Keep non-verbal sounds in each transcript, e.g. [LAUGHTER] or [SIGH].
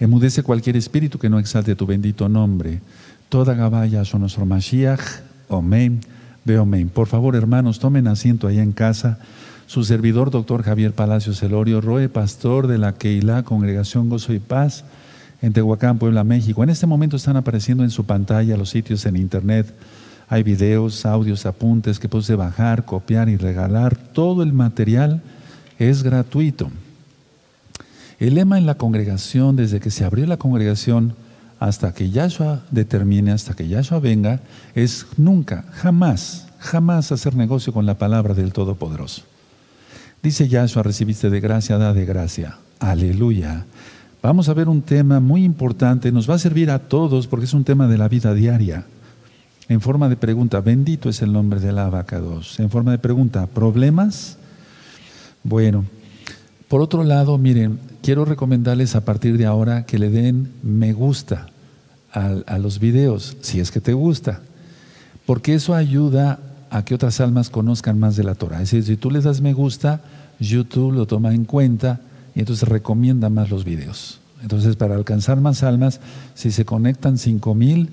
Emudece cualquier espíritu que no exalte tu bendito nombre. Toda Gabaya son nuestro Mashiach. Veo amén. Por favor, hermanos, tomen asiento allá en casa. Su servidor, doctor Javier Palacio Celorio, Roe, pastor de la Keilah, Congregación Gozo y Paz, en Tehuacán, Puebla, México. En este momento están apareciendo en su pantalla los sitios en internet. Hay videos, audios, apuntes que puede bajar, copiar y regalar. Todo el material es gratuito. El lema en la congregación, desde que se abrió la congregación hasta que Yahshua determine, hasta que Yahshua venga, es nunca, jamás, jamás hacer negocio con la palabra del Todopoderoso. Dice Yahshua, recibiste de gracia, da de gracia. Aleluya. Vamos a ver un tema muy importante, nos va a servir a todos porque es un tema de la vida diaria. En forma de pregunta, bendito es el nombre de la 2. En forma de pregunta, ¿problemas? Bueno, por otro lado, miren, quiero recomendarles a partir de ahora que le den me gusta a, los videos, si es que te gusta, porque eso ayuda a que otras almas conozcan más de la Torah. Es decir, si tú le das me gusta, YouTube lo toma en cuenta y entonces recomienda más los videos. Entonces, para alcanzar más almas, si se conectan cinco mil,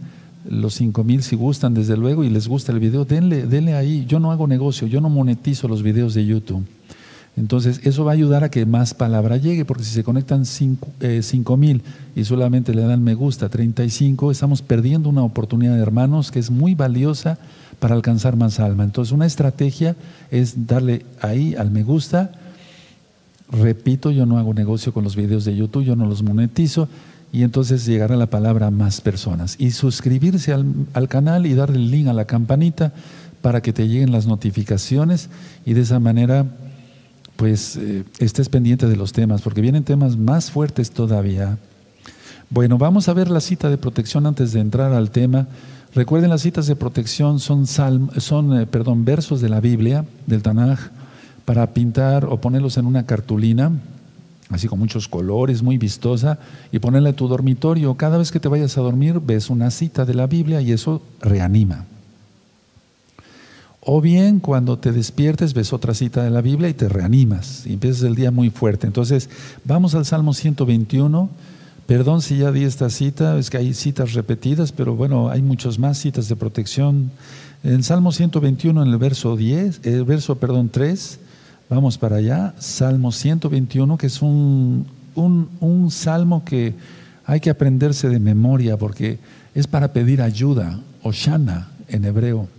los cinco mil si gustan desde luego y les gusta el video, denle, denle ahí. Yo no hago negocio, yo no monetizo los videos de YouTube. Entonces, eso va a ayudar a que más palabra llegue, porque si se conectan 5 eh, mil y solamente le dan me gusta 35, estamos perdiendo una oportunidad de hermanos que es muy valiosa para alcanzar más alma. Entonces, una estrategia es darle ahí al me gusta. Repito, yo no hago negocio con los videos de YouTube, yo no los monetizo y entonces llegará la palabra a más personas. Y suscribirse al, al canal y darle el link a la campanita para que te lleguen las notificaciones y de esa manera pues eh, estés pendiente de los temas, porque vienen temas más fuertes todavía. Bueno, vamos a ver la cita de protección antes de entrar al tema. Recuerden, las citas de protección son, son eh, perdón, versos de la Biblia, del Tanaj, para pintar o ponerlos en una cartulina, así con muchos colores, muy vistosa, y ponerla en tu dormitorio. Cada vez que te vayas a dormir, ves una cita de la Biblia y eso reanima. O bien cuando te despiertes ves otra cita de la Biblia y te reanimas y empiezas el día muy fuerte. Entonces, vamos al Salmo 121. Perdón si ya di esta cita, es que hay citas repetidas, pero bueno, hay muchas más citas de protección. En Salmo 121, en el verso 10, el verso, perdón, 3, vamos para allá. Salmo 121, que es un, un, un salmo que hay que aprenderse de memoria porque es para pedir ayuda, Oshana en hebreo.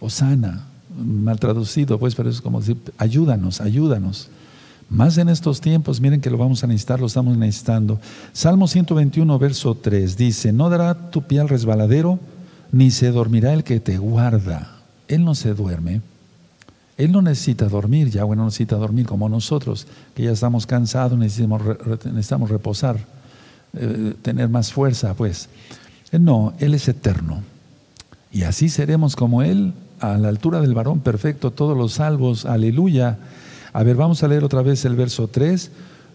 Osana, mal traducido, pues, pero es como decir, ayúdanos, ayúdanos. Más en estos tiempos, miren que lo vamos a necesitar, lo estamos necesitando. Salmo 121, verso 3, dice, no dará tu pie al resbaladero, ni se dormirá el que te guarda. Él no se duerme. Él no necesita dormir, Yahweh no necesita dormir como nosotros, que ya estamos cansados, necesitamos, necesitamos reposar, eh, tener más fuerza, pues. No, Él es eterno. Y así seremos como Él a la altura del varón perfecto, todos los salvos, aleluya. A ver, vamos a leer otra vez el verso 3.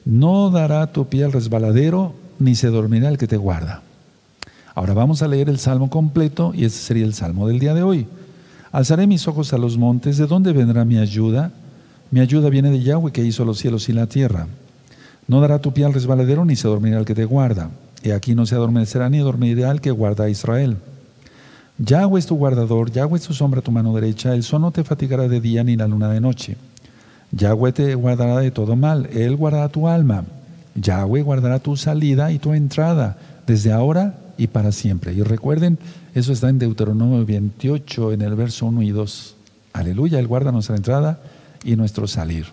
No dará tu pie al resbaladero, ni se dormirá el que te guarda. Ahora vamos a leer el salmo completo y ese sería el salmo del día de hoy. Alzaré mis ojos a los montes, ¿de dónde vendrá mi ayuda? Mi ayuda viene de Yahweh que hizo los cielos y la tierra. No dará tu pie al resbaladero, ni se dormirá el que te guarda. Y aquí no se adormecerá ni dormirá el que guarda a Israel. Yahweh es tu guardador, Yahweh es tu sombra tu mano derecha, el sol no te fatigará de día ni la luna de noche. Yahweh te guardará de todo mal, Él guardará tu alma. Yahweh guardará tu salida y tu entrada, desde ahora y para siempre. Y recuerden, eso está en Deuteronomio 28, en el verso 1 y 2. Aleluya, Él guarda nuestra entrada y nuestro salir.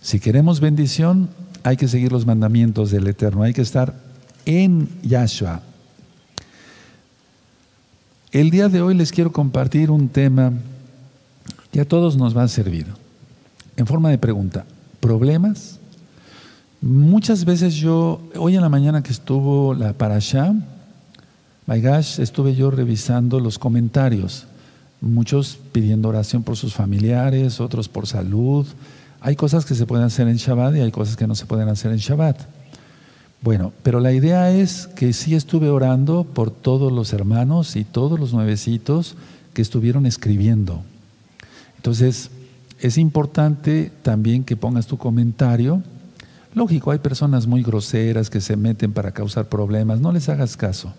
Si queremos bendición, hay que seguir los mandamientos del Eterno, hay que estar en Yahshua, el día de hoy les quiero compartir un tema que a todos nos va a servir. En forma de pregunta, ¿problemas? Muchas veces yo, hoy en la mañana que estuvo la parasha, my gosh, estuve yo revisando los comentarios, muchos pidiendo oración por sus familiares, otros por salud. Hay cosas que se pueden hacer en Shabbat y hay cosas que no se pueden hacer en Shabbat. Bueno, pero la idea es que sí estuve orando por todos los hermanos y todos los nuevecitos que estuvieron escribiendo. Entonces, es importante también que pongas tu comentario. Lógico, hay personas muy groseras que se meten para causar problemas, no les hagas caso.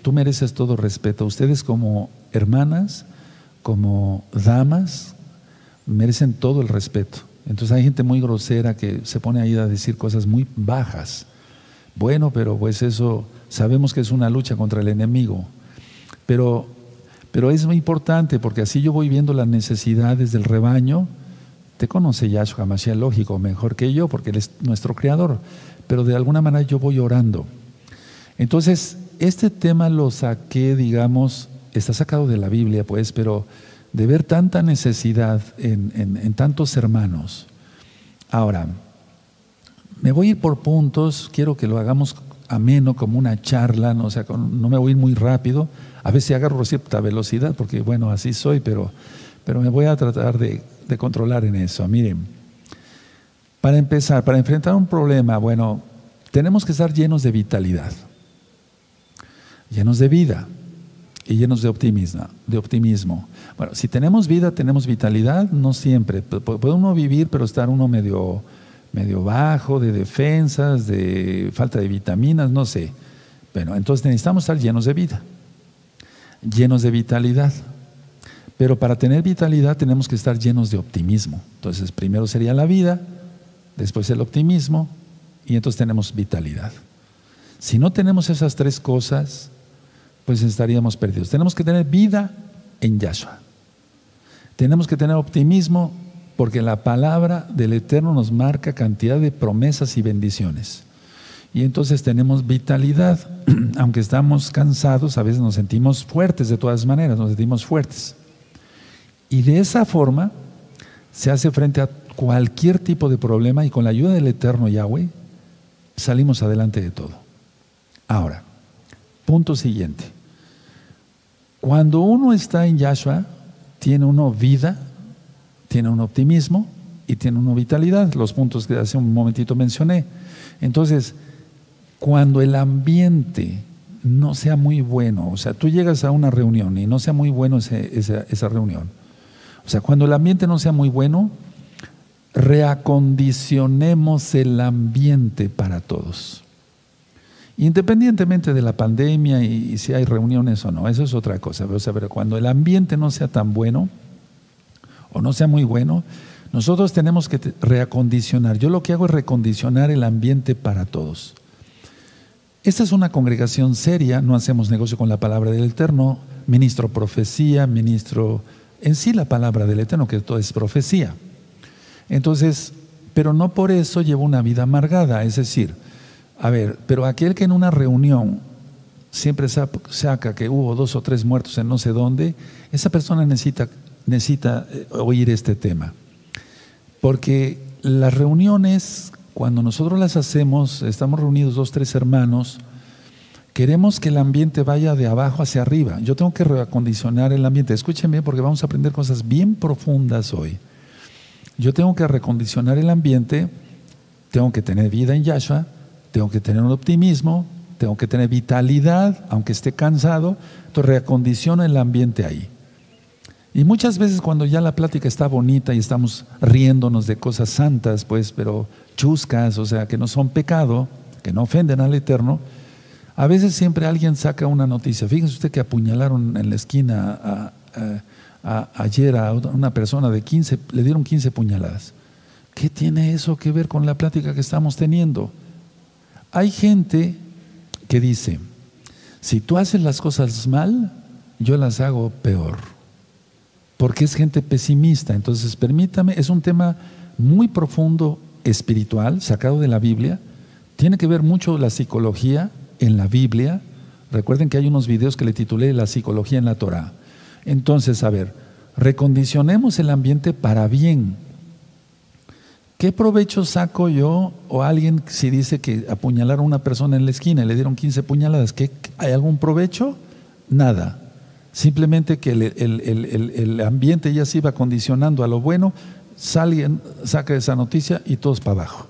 tú mereces todo respeto. Ustedes como hermanas, como damas, merecen todo el respeto. Entonces hay gente muy grosera que se pone ahí a decir cosas muy bajas. Bueno, pero pues eso sabemos que es una lucha contra el enemigo. Pero, pero es muy importante porque así yo voy viendo las necesidades del rebaño. Te conoce Yahshua Mashiach, lógico, mejor que yo, porque Él es nuestro creador. Pero de alguna manera yo voy orando. Entonces, este tema lo saqué, digamos, está sacado de la Biblia, pues, pero de ver tanta necesidad en, tantos hermanos. Ahora, me voy a ir por puntos, quiero que lo hagamos ameno, como una charla, no, o no me voy a ir muy rápido. A veces agarro cierta velocidad, porque bueno, así soy, pero, pero me voy a tratar de, de controlar en eso. Miren, para empezar, para enfrentar un problema, bueno, tenemos que estar llenos de vitalidad, llenos de vida y llenos de optimismo, de optimismo. Bueno, si tenemos vida, tenemos vitalidad, no siempre. Puede uno vivir, pero estar uno medio, medio bajo de defensas, de falta de vitaminas, no sé. Bueno, entonces necesitamos estar llenos de vida, llenos de vitalidad. Pero para tener vitalidad tenemos que estar llenos de optimismo. Entonces, primero sería la vida, después el optimismo y entonces tenemos vitalidad. Si no tenemos esas tres cosas, pues estaríamos perdidos. Tenemos que tener vida en Yahshua. Tenemos que tener optimismo porque la palabra del Eterno nos marca cantidad de promesas y bendiciones. Y entonces tenemos vitalidad, [CLEARS THROAT] aunque estamos cansados, a veces nos sentimos fuertes de todas maneras, nos sentimos fuertes. Y de esa forma se hace frente a cualquier tipo de problema y con la ayuda del Eterno Yahweh salimos adelante de todo. Ahora, Punto siguiente. Cuando uno está en Yahshua, tiene uno vida, tiene un optimismo y tiene una vitalidad, los puntos que hace un momentito mencioné. Entonces, cuando el ambiente no sea muy bueno, o sea, tú llegas a una reunión y no sea muy bueno esa, esa reunión, o sea, cuando el ambiente no sea muy bueno, reacondicionemos el ambiente para todos. Independientemente de la pandemia y, si hay reuniones o no, eso es otra cosa. Pero, cuando el ambiente no sea tan bueno o no sea muy bueno, nosotros tenemos que reacondicionar. Yo lo que hago es recondicionar el ambiente para todos. Esta es una congregación seria, no hacemos negocio con la palabra del Eterno, ministro profecía, ministro en sí la palabra del Eterno, que todo es profecía. Entonces, pero no por eso llevo una vida amargada, es decir, a ver, pero aquel que en una reunión siempre saca que hubo dos o tres muertos en no sé dónde, esa persona necesita, necesita eh, oír este tema. Porque las reuniones, cuando nosotros las hacemos, estamos reunidos dos, tres hermanos, queremos que el ambiente vaya de abajo hacia arriba. Yo tengo que reacondicionar el ambiente. Escúchenme porque vamos a aprender cosas bien profundas hoy. Yo tengo que recondicionar el ambiente, tengo que tener vida en Yahshua, tengo que tener un optimismo, tengo que tener vitalidad, aunque esté cansado, entonces reacondiciono el ambiente ahí. Y muchas veces cuando ya la plática está bonita y estamos riéndonos de cosas santas, pues, pero chuscas, o sea, que no son pecado, que no ofenden al Eterno, a veces siempre alguien saca una noticia. Fíjense usted que apuñalaron en la esquina ayer a una persona de 15, le dieron 15 puñaladas. ¿Qué tiene eso que ver con la plática que estamos teniendo? Hay gente que dice, si tú haces las cosas mal, yo las hago peor. Porque es gente pesimista. Entonces, permítame, es un tema muy profundo, espiritual, sacado de la Biblia. Tiene que ver mucho la psicología en la Biblia. Recuerden que hay unos videos que le titulé La psicología en la Torah. Entonces, a ver, recondicionemos el ambiente para bien, ¿Qué provecho saco yo o alguien si dice que apuñalaron a una persona en la esquina y le dieron 15 puñaladas? ¿qué, ¿Hay algún provecho? Nada. Simplemente que el, ambiente ya se iba condicionando a lo bueno, alguien saca esa noticia y todos para abajo.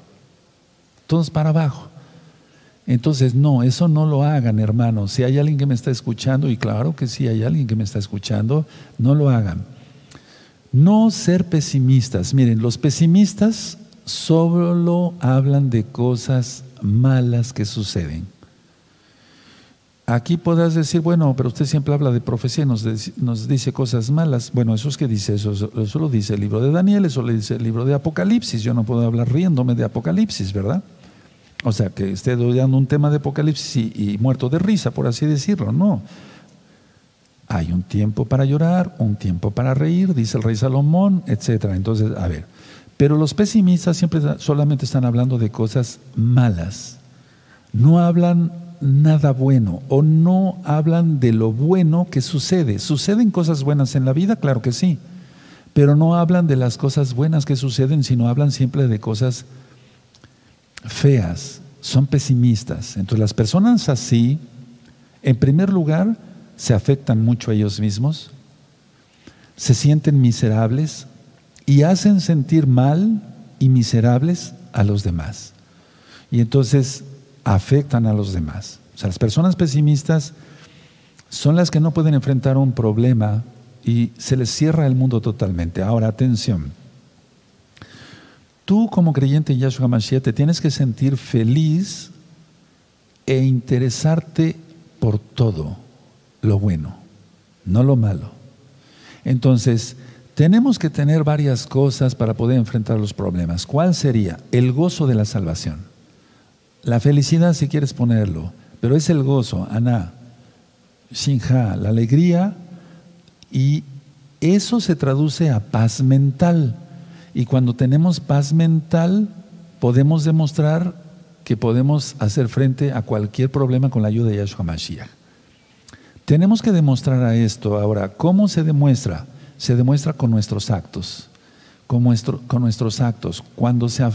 Todos para abajo. Entonces, no, eso no lo hagan, hermanos. Si hay alguien que me está escuchando, y claro que sí hay alguien que me está escuchando, no lo hagan. No ser pesimistas. Miren, los pesimistas solo hablan de cosas malas que suceden. Aquí podrás decir, bueno, pero usted siempre habla de profecía y nos, dice cosas malas. Bueno, eso es que dice, eso, eso lo dice el libro de Daniel, eso le dice el libro de Apocalipsis. Yo no puedo hablar riéndome de Apocalipsis, ¿verdad? O sea, que esté dando un tema de Apocalipsis y, y muerto de risa, por así decirlo. No. Hay un tiempo para llorar, un tiempo para reír, dice el rey Salomón, etc. Entonces, a ver, pero los pesimistas siempre solamente están hablando de cosas malas. No hablan nada bueno o no hablan de lo bueno que sucede. ¿Suceden cosas buenas en la vida? Claro que sí. Pero no hablan de las cosas buenas que suceden, sino hablan siempre de cosas feas. Son pesimistas. Entonces las personas así, en primer lugar, se afectan mucho a ellos mismos, se sienten miserables, y hacen sentir mal y miserables a los demás. Y entonces afectan a los demás. O sea, las personas pesimistas son las que no pueden enfrentar un problema y se les cierra el mundo totalmente. Ahora, atención. Tú como creyente en Yahshua Mashiach te tienes que sentir feliz e interesarte por todo lo bueno, no lo malo. Entonces, tenemos que tener varias cosas para poder enfrentar los problemas. ¿Cuál sería? El gozo de la salvación. La felicidad, si quieres ponerlo, pero es el gozo, Ana, Shinja, la alegría, y eso se traduce a paz mental. Y cuando tenemos paz mental, podemos demostrar que podemos hacer frente a cualquier problema con la ayuda de Yahshua Mashiach. Tenemos que demostrar a esto. Ahora, ¿cómo se demuestra? se demuestra con nuestros actos. Con, con nuestros actos. Cuando se,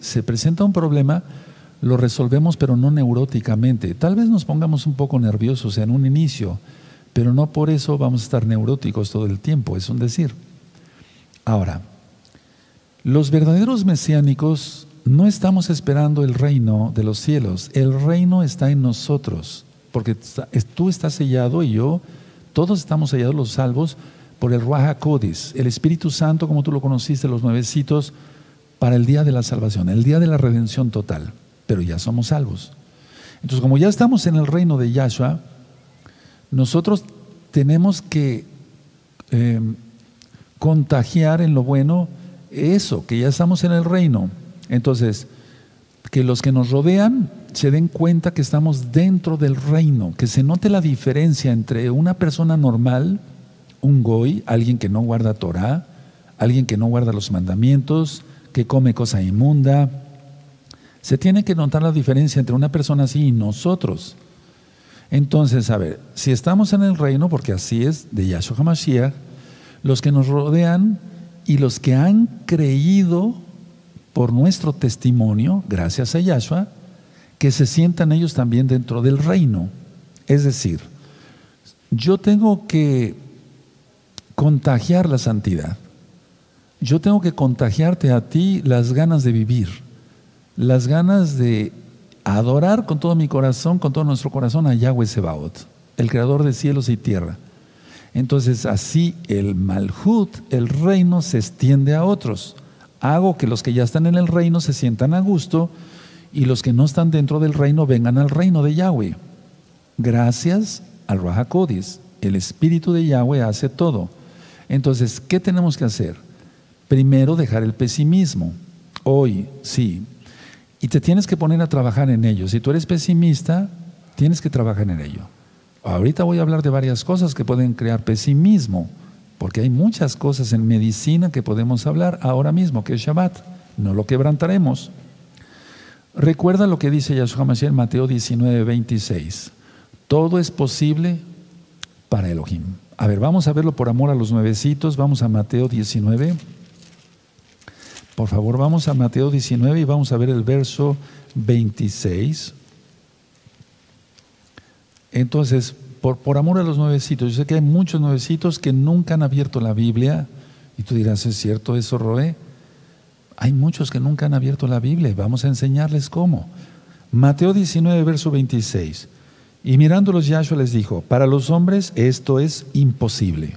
se, presenta un problema, lo resolvemos, pero no neuróticamente. Tal vez nos pongamos un poco nerviosos en un inicio, pero no por eso vamos a estar neuróticos todo el tiempo, es un decir. Ahora, los verdaderos mesiánicos no estamos esperando el reino de los cielos, el reino está en nosotros, porque tú estás sellado y yo, todos estamos sellados los salvos por el Ruach Codis, el Espíritu Santo, como tú lo conociste, los nuevecitos, para el día de la salvación, el día de la redención total. Pero ya somos salvos. Entonces, como ya estamos en el reino de Yahshua, nosotros tenemos que em, contagiar en lo bueno eso, que ya estamos en el reino. Entonces, que los que nos rodean se den cuenta que estamos dentro del reino, que se note la diferencia entre una persona normal un goy, alguien que no guarda Torah, alguien que no guarda los mandamientos, que come cosa inmunda. Se tiene que notar la diferencia entre una persona así y nosotros. Entonces, a ver, si estamos en el reino, porque así es, de Yahshua HaMashiach, los que nos rodean y los que han creído por nuestro testimonio, gracias a Yahshua, que se sientan ellos también dentro del reino. Es decir, yo tengo que contagiar la santidad. Yo tengo que contagiarte a ti las ganas de vivir, las ganas de adorar con todo mi corazón, con todo nuestro corazón a Yahweh Sebaot, el creador de cielos y tierra. Entonces así el Malhut, el reino, se extiende a otros. Hago que los que ya están en el reino se sientan a gusto y los que no están dentro del reino vengan al reino de Yahweh. Gracias al Rahakodis. El Espíritu de Yahweh hace todo. Entonces, ¿qué tenemos que hacer? Primero, dejar el pesimismo. Hoy, sí. Y te tienes que poner a trabajar en ello. Si tú eres pesimista, tienes que trabajar en ello. Ahorita voy a hablar de varias cosas que pueden crear pesimismo, porque hay muchas cosas en medicina que podemos hablar ahora mismo, que es Shabbat. No lo quebrantaremos. Recuerda lo que dice Yahshua Mashiach en Mateo 19, 26. Todo es posible para Elohim. A ver, vamos a verlo por amor a los nuevecitos. Vamos a Mateo 19. Por favor, vamos a Mateo 19 y vamos a ver el verso 26. Entonces, por, por amor a los nuevecitos, yo sé que hay muchos nuevecitos que nunca han abierto la Biblia. Y tú dirás, ¿es cierto eso, Roé? Hay muchos que nunca han abierto la Biblia. Vamos a enseñarles cómo. Mateo 19, verso 26. Y mirándolos Yahshua les dijo, para los hombres esto es imposible,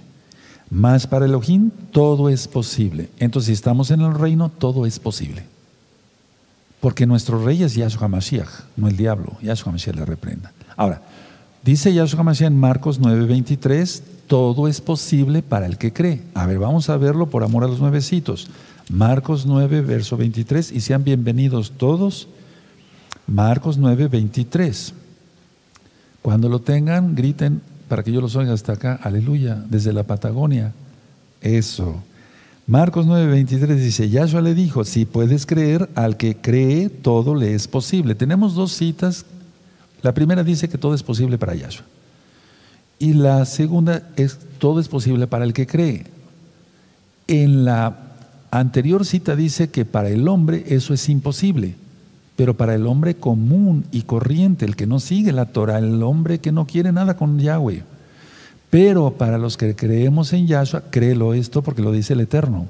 mas para Elohim todo es posible. Entonces si estamos en el reino, todo es posible. Porque nuestro rey es Yahshua Mashiach, no el diablo. Yahshua Mashiach le reprenda. Ahora, dice Yahshua Mashiach en Marcos 9:23, todo es posible para el que cree. A ver, vamos a verlo por amor a los nuevecitos. Marcos 9, verso 23, y sean bienvenidos todos. Marcos 9, 23. Cuando lo tengan, griten para que yo los oiga hasta acá, aleluya, desde la Patagonia. Eso. Marcos 9:23 dice, Yahshua le dijo, si puedes creer, al que cree, todo le es posible. Tenemos dos citas. La primera dice que todo es posible para Yahshua. Y la segunda es, todo es posible para el que cree. En la anterior cita dice que para el hombre eso es imposible, pero para el hombre común y corriente, el que no sigue la Torah, el hombre que no quiere nada con Yahweh, pero para los que creemos en Yahshua, créelo esto porque lo dice el Eterno.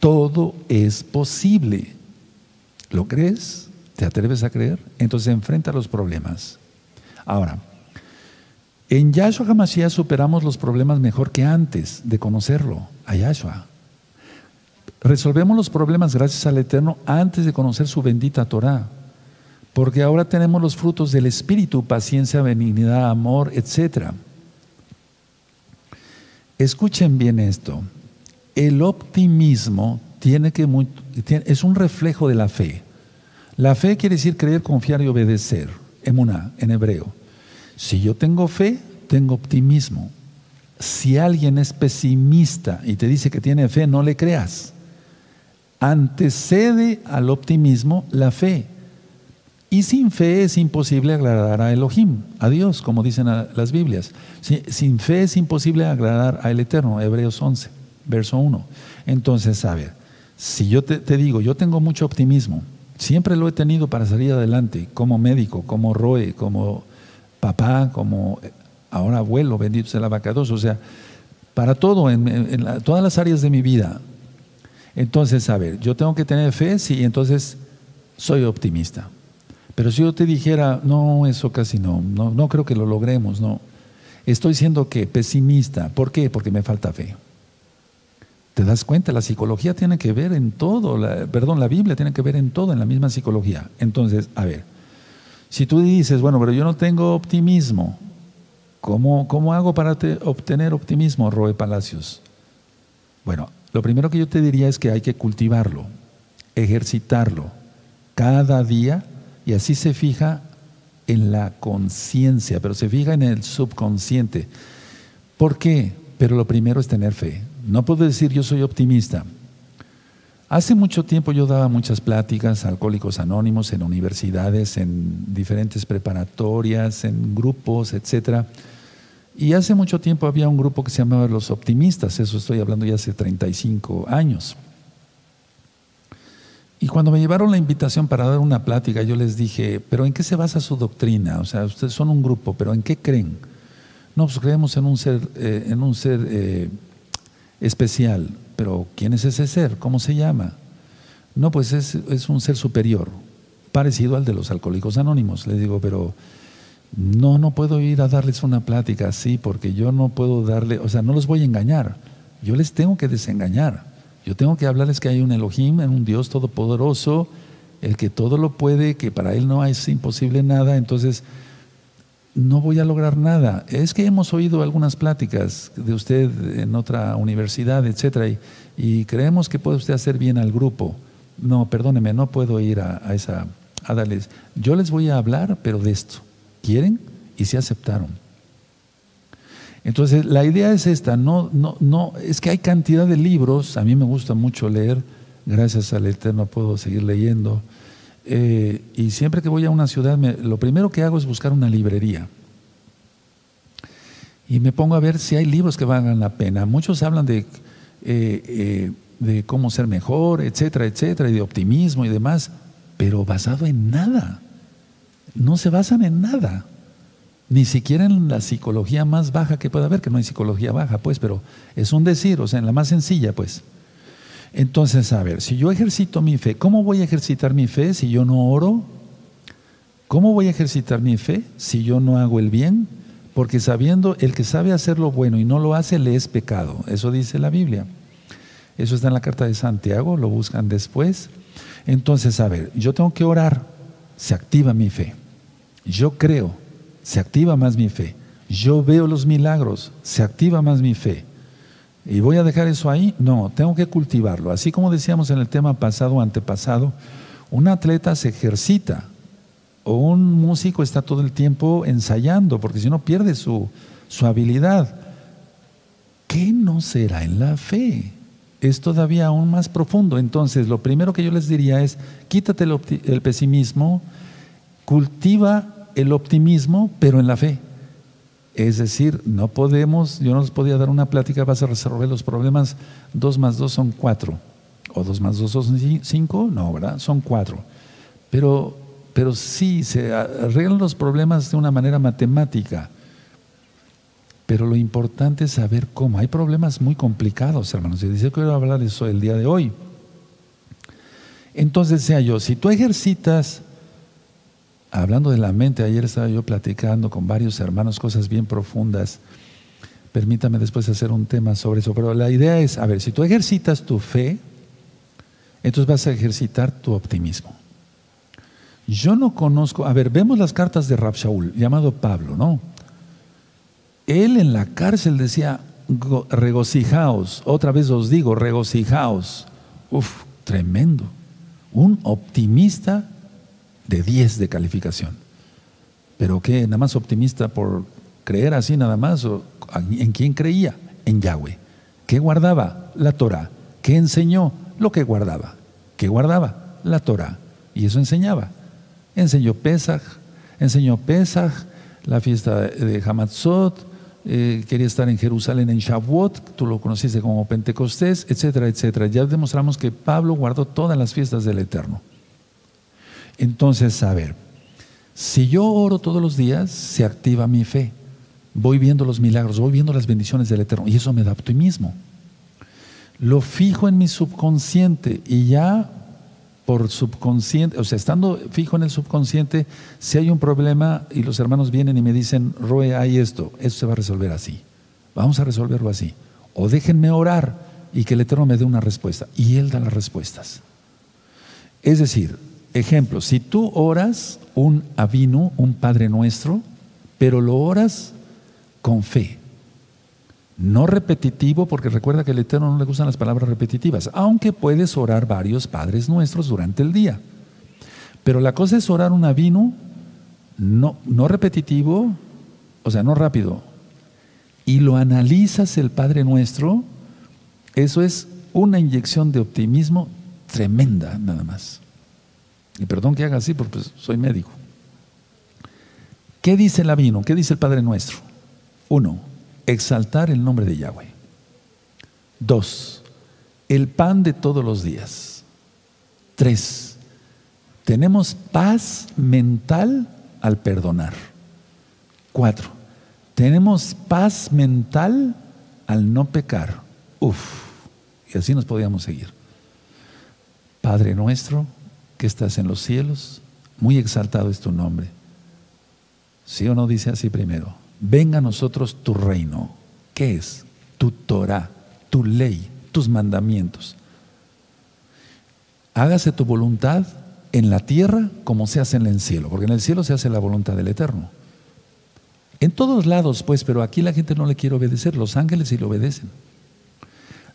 Todo es posible. ¿Lo crees? ¿Te atreves a creer? Entonces enfrenta los problemas. Ahora, en Yahshua Hamashiach superamos los problemas mejor que antes de conocerlo, a Yahshua. Resolvemos los problemas gracias al Eterno antes de conocer su bendita Torah. Porque ahora tenemos los frutos del Espíritu, paciencia, benignidad, amor, etcétera. Escuchen bien esto. El optimismo tiene que es un reflejo de la fe. La fe quiere decir creer, confiar y obedecer. Emuná, en hebreo. Si yo tengo fe, tengo optimismo. Si alguien es pesimista y te dice que tiene fe, no le creas. Antecede al optimismo la fe. Y sin fe es imposible agradar a Elohim, a Dios, como dicen las Biblias. Sin fe es imposible agradar al Eterno, Hebreos 11, verso 1. Entonces, a ver, si yo te, digo, yo tengo mucho optimismo, siempre lo he tenido para salir adelante, como médico, como Roe, como papá, como ahora abuelo, bendito sea el abacados, o sea, para todo, en, todas las áreas de mi vida. Entonces, a ver, yo tengo que tener fe, sí, entonces soy optimista. Pero si yo te dijera, no, eso casi no, no, no creo que lo logremos, no. Estoy siendo que pesimista. ¿Por qué? Porque me falta fe. ¿Te das cuenta? La psicología tiene que ver en todo, perdón, la Biblia tiene que ver en todo, en la misma psicología. Entonces, a ver, si tú dices, bueno, pero yo no tengo optimismo, ¿cómo, cómo hago para obtener optimismo, Roe Palacios? Bueno, lo primero que yo te diría es que hay que cultivarlo, ejercitarlo cada día y así se fija en la conciencia, pero se fija en el subconsciente. ¿Por qué? Pero lo primero es tener fe. No puedo decir yo soy optimista. Hace mucho tiempo yo daba muchas pláticas a alcohólicos anónimos en universidades, en diferentes preparatorias, en grupos, etcétera. Y hace mucho tiempo había un grupo que se llamaba Los Optimistas, eso estoy hablando ya hace 35 años. Y cuando me llevaron la invitación para dar una plática, yo les dije, pero ¿en qué se basa su doctrina? O sea, ustedes son un grupo, pero ¿en qué creen? No, pues creemos en un ser, eh, en un ser eh, especial, pero ¿quién es ese ser? ¿Cómo se llama? No, pues es, es un ser superior, parecido al de los alcohólicos anónimos. Les digo, pero no, no puedo ir a darles una plática así, porque yo no puedo darle, o sea, no los voy a engañar, yo les tengo que desengañar. Yo tengo que hablarles que hay un Elohim, un Dios todopoderoso, el que todo lo puede, que para Él no es imposible nada, entonces no voy a lograr nada. Es que hemos oído algunas pláticas de usted en otra universidad, etcétera, y, creemos que puede usted hacer bien al grupo. No, perdóneme, no puedo ir a, a esa, a darles. Yo les voy a hablar, pero de esto. ¿Quieren? Y se aceptaron. Entonces, la idea es esta, no, no, no, es que hay cantidad de libros, a mí me gusta mucho leer, gracias al Eterno puedo seguir leyendo, eh, y siempre que voy a una ciudad, lo primero que hago es buscar una librería. Y me pongo a ver si hay libros que valgan la pena. Muchos hablan de, eh, eh, de cómo ser mejor, etcétera, etcétera, y de optimismo y demás, pero basado en nada. No se basan en nada ni siquiera en la psicología más baja que pueda haber, que no hay psicología baja, pues, pero es un decir, o sea, en la más sencilla, pues. Entonces, a ver, si yo ejercito mi fe, ¿cómo voy a ejercitar mi fe si yo no oro? ¿Cómo voy a ejercitar mi fe si yo no hago el bien? Porque sabiendo, el que sabe hacer lo bueno y no lo hace, le es pecado. Eso dice la Biblia. Eso está en la carta de Santiago, lo buscan después. Entonces, a ver, yo tengo que orar, se activa mi fe. Yo creo, se activa más mi fe. Yo veo los milagros, se activa más mi fe. ¿Y voy a dejar eso ahí? No, tengo que cultivarlo. Así como decíamos en el tema pasado antepasado, un atleta se ejercita o un músico está todo el tiempo ensayando, porque si no pierde su, su habilidad. ¿Qué no será en la fe? Es todavía aún más profundo. Entonces, lo primero que yo les diría es, quítate el, el pesimismo, cultiva el optimismo, pero en la fe. Es decir, no podemos, yo no les podía dar una plática, vas a resolver los problemas, dos más dos son cuatro, o dos más dos son cinco, no, ¿verdad? Son cuatro. Pero, pero sí, se arreglan los problemas de una manera matemática. Pero lo importante es saber cómo. Hay problemas muy complicados, hermanos. Y dice que quiero hablar de eso el día de hoy. Entonces, sea yo, si tú ejercitas, hablando de la mente, ayer estaba yo platicando con varios hermanos cosas bien profundas. Permítame después hacer un tema sobre eso. Pero la idea es, a ver, si tú ejercitas tu fe, entonces vas a ejercitar tu optimismo. Yo no conozco, a ver, vemos las cartas de Rab Shaul, llamado Pablo, ¿no? Él en la cárcel decía, regocijaos, otra vez os digo, regocijaos. Uf, tremendo. Un optimista de 10 de calificación. Pero qué, nada más optimista por creer así nada más. ¿En quién creía? En Yahweh. ¿Qué guardaba? La Torah. ¿Qué enseñó? Lo que guardaba. ¿Qué guardaba? La Torah. Y eso enseñaba. Enseñó Pesach, enseñó Pesach, la fiesta de Hamatzot, eh, quería estar en Jerusalén en Shavuot, tú lo conociste como Pentecostés, etcétera, etcétera. Ya demostramos que Pablo guardó todas las fiestas del Eterno. Entonces, a ver, si yo oro todos los días, se activa mi fe. Voy viendo los milagros, voy viendo las bendiciones del Eterno y eso me da optimismo. Lo fijo en mi subconsciente y ya por subconsciente, o sea, estando fijo en el subconsciente, si hay un problema y los hermanos vienen y me dicen, Roe, hay esto, esto se va a resolver así, vamos a resolverlo así. O déjenme orar y que el Eterno me dé una respuesta. Y Él da las respuestas. Es decir, ejemplo, si tú oras un avino, un Padre nuestro, pero lo oras con fe, no repetitivo, porque recuerda que al Eterno no le gustan las palabras repetitivas, aunque puedes orar varios Padres Nuestros durante el día. Pero la cosa es orar un avino, no, no repetitivo, o sea, no rápido, y lo analizas el Padre Nuestro, eso es una inyección de optimismo tremenda, nada más. Y perdón que haga así, porque pues, soy médico. ¿Qué dice el avino? ¿Qué dice el Padre Nuestro? Uno, exaltar el nombre de Yahweh. Dos, el pan de todos los días. Tres, tenemos paz mental al perdonar. Cuatro, tenemos paz mental al no pecar. Uf, y así nos podíamos seguir. Padre nuestro, que estás en los cielos, muy exaltado es tu nombre. ¿Sí o no dice así primero? venga a nosotros tu reino. ¿Qué es? Tu Torah, tu ley, tus mandamientos. Hágase tu voluntad en la tierra como se hace en el cielo, porque en el cielo se hace la voluntad del Eterno. En todos lados, pues, pero aquí la gente no le quiere obedecer, los ángeles sí le obedecen.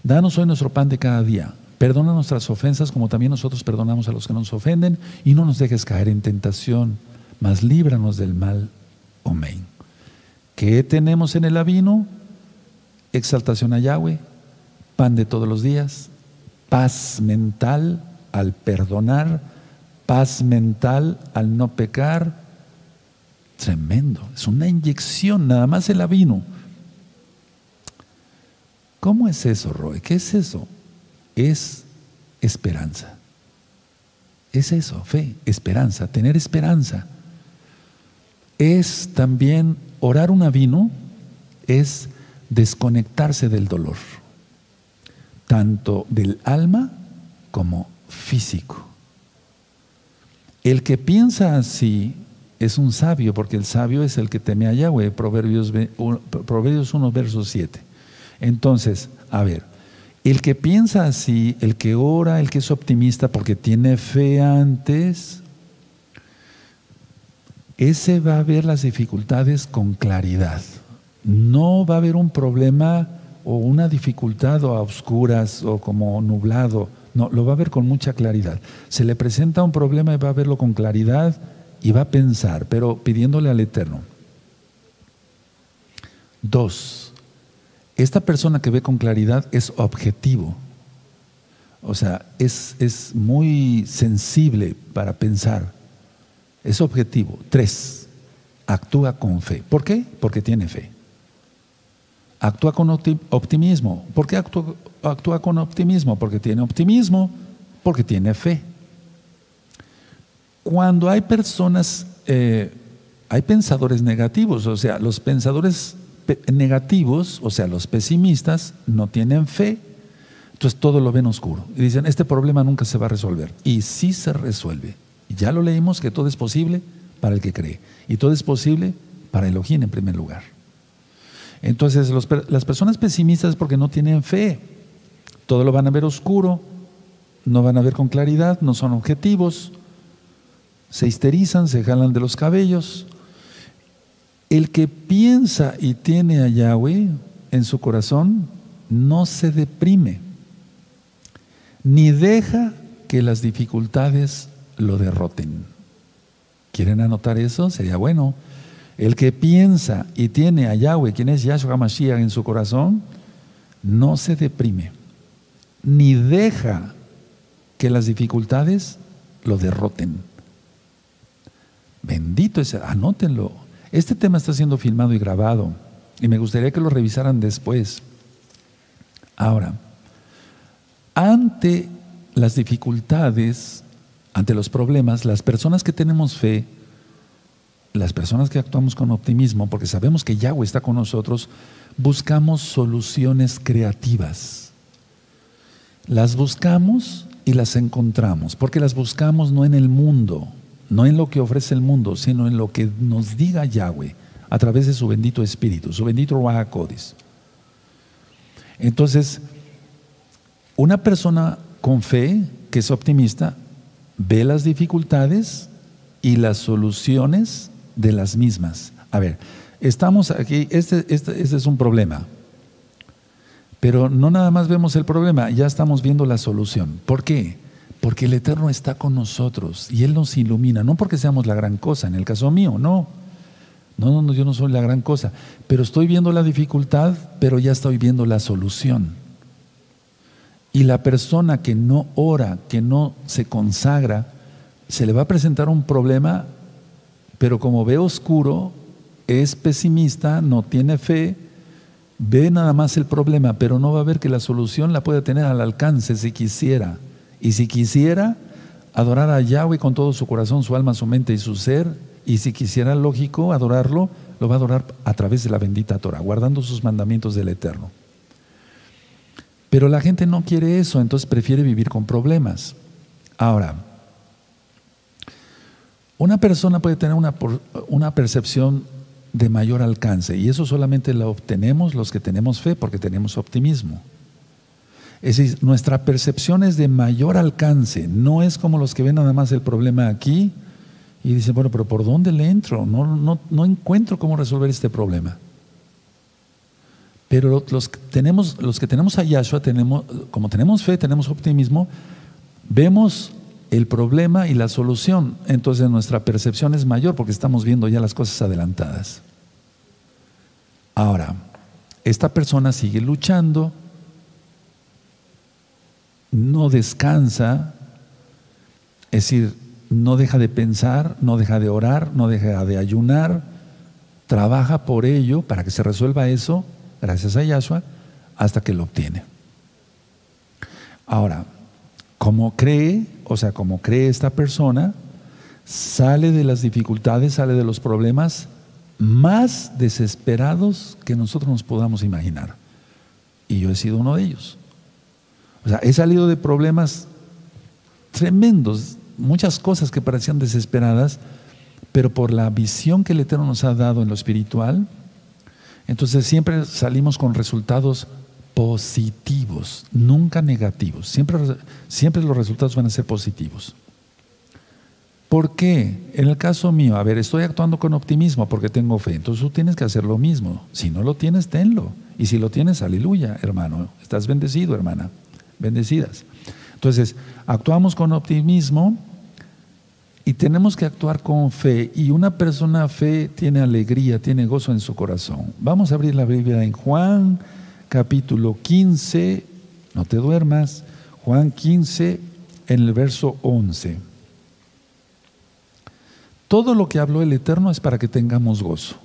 Danos hoy nuestro pan de cada día. Perdona nuestras ofensas como también nosotros perdonamos a los que nos ofenden y no nos dejes caer en tentación, mas líbranos del mal. Amén. ¿Qué tenemos en el avino? Exaltación a Yahweh, pan de todos los días, paz mental al perdonar, paz mental al no pecar. Tremendo, es una inyección, nada más el avino. ¿Cómo es eso, Roy? ¿Qué es eso? Es esperanza. Es eso, fe, esperanza, tener esperanza. Es también Orar un avino es desconectarse del dolor, tanto del alma como físico. El que piensa así es un sabio, porque el sabio es el que teme a Yahweh, Proverbios, Proverbios 1, verso 7. Entonces, a ver, El que piensa así, el que ora, el que es optimista porque tiene fe antes, ese va a ver las dificultades con claridad. No va a haber un problema o una dificultad o a oscuras o como nublado. No, lo va a ver con mucha claridad. Se le presenta un problema y va a verlo con claridad y va a pensar, pero pidiéndole al Eterno. Dos, esta persona que ve con claridad es objetivo. O sea, es, es muy sensible para pensar. Es objetivo. Tres, actúa con fe. ¿Por qué? Porque tiene fe. Actúa con optimismo. ¿Por qué actúa, con optimismo? Porque tiene optimismo, porque tiene fe. Cuando hay personas, eh, hay pensadores negativos, o sea, los pensadores negativos, o sea, los pesimistas, no tienen fe, entonces todo lo ven oscuro. Y dicen, este problema nunca se va a resolver. Y sí se resuelve. Ya lo leímos que todo es posible para el que cree. Y todo es posible para Elohim en primer lugar. Entonces, las personas pesimistas es porque no tienen fe. Todo lo van a ver oscuro, no van a ver con claridad, no son objetivos, se histerizan, se jalan de los cabellos. El que piensa y tiene a Yahweh en su corazón no se deprime, ni deja que las dificultades lo derroten. ¿Quieren anotar eso? Sería bueno. El que piensa y tiene a Yahweh, quien es Yahshua HaMashiach en su corazón, no se deprime, ni deja que las dificultades lo derroten. Bendito es, anótenlo. Este tema está siendo filmado y grabado y me gustaría que lo revisaran después. Ahora, ante las dificultades, ante los problemas, las personas que tenemos fe, las personas que actuamos con optimismo, porque sabemos que Yahweh está con nosotros, buscamos soluciones creativas. Las buscamos y las encontramos, porque las buscamos no en el mundo, no en lo que ofrece el mundo, sino en lo que nos diga Yahweh a través de su bendito Espíritu, su bendito Codis. Entonces, una persona con fe, que es optimista, ve las dificultades y las soluciones de las mismas. A ver, estamos aquí, este, este, este, es un problema, pero no nada más vemos el problema, ya estamos viendo la solución. ¿Por qué? Porque el Eterno está con nosotros y Él nos ilumina, no porque seamos la gran cosa, en el caso mío, no. No, no, yo no soy la gran cosa, pero estoy viendo la dificultad, pero ya estoy viendo la solución. Y la persona que no ora, que no se consagra, se le va a presentar un problema, pero como ve oscuro, es pesimista, no tiene fe, ve nada más el problema, pero no va a ver que la solución la puede tener al alcance si quisiera. Y si quisiera adorar a Yahweh con todo su corazón, su alma, su mente y su ser, y si quisiera lógico adorarlo, lo va a adorar a través de la bendita Torah, guardando sus mandamientos del Eterno. Pero la gente no quiere eso, entonces prefiere vivir con problemas. Ahora, una persona puede tener una, una percepción de mayor alcance y eso solamente lo obtenemos los que tenemos fe porque tenemos optimismo. Es decir, nuestra percepción es de mayor alcance, no es como los que ven nada más el problema aquí y dicen, bueno, pero ¿por dónde le entro? No, no, no encuentro cómo resolver este problema. Pero los que tenemos, los que tenemos a Yahshua, tenemos, como tenemos fe, tenemos optimismo, vemos el problema y la solución. Entonces nuestra percepción es mayor porque estamos viendo ya las cosas adelantadas. Ahora, esta persona sigue luchando, no descansa, es decir, no deja de pensar, no deja de orar, no deja de ayunar, trabaja por ello para que se resuelva eso, gracias a Yahshua, hasta que lo obtiene. Ahora, como cree, o sea, como cree esta persona, sale de las dificultades, sale de los problemas más desesperados que nosotros nos podamos imaginar. Y yo he sido uno de ellos. O sea, he salido de problemas tremendos, muchas cosas que parecían desesperadas, pero por la visión que el Eterno nos ha dado en lo espiritual, entonces siempre salimos con resultados positivos, nunca negativos. Siempre, siempre los resultados van a ser positivos. ¿Por qué? En el caso mío, a ver, estoy actuando con optimismo porque tengo fe. Entonces tú tienes que hacer lo mismo. Si no lo tienes, tenlo. Y si lo tienes, aleluya, hermano. Estás bendecido, hermana. Bendecidas. Entonces, actuamos con optimismo y tenemos que actuar con fe. Y una persona fe tiene alegría, tiene gozo en su corazón. Vamos a abrir la Biblia en Juan capítulo 15. No te duermas. Juan 15 en el verso 11. Todo lo que habló el Eterno es para que tengamos gozo.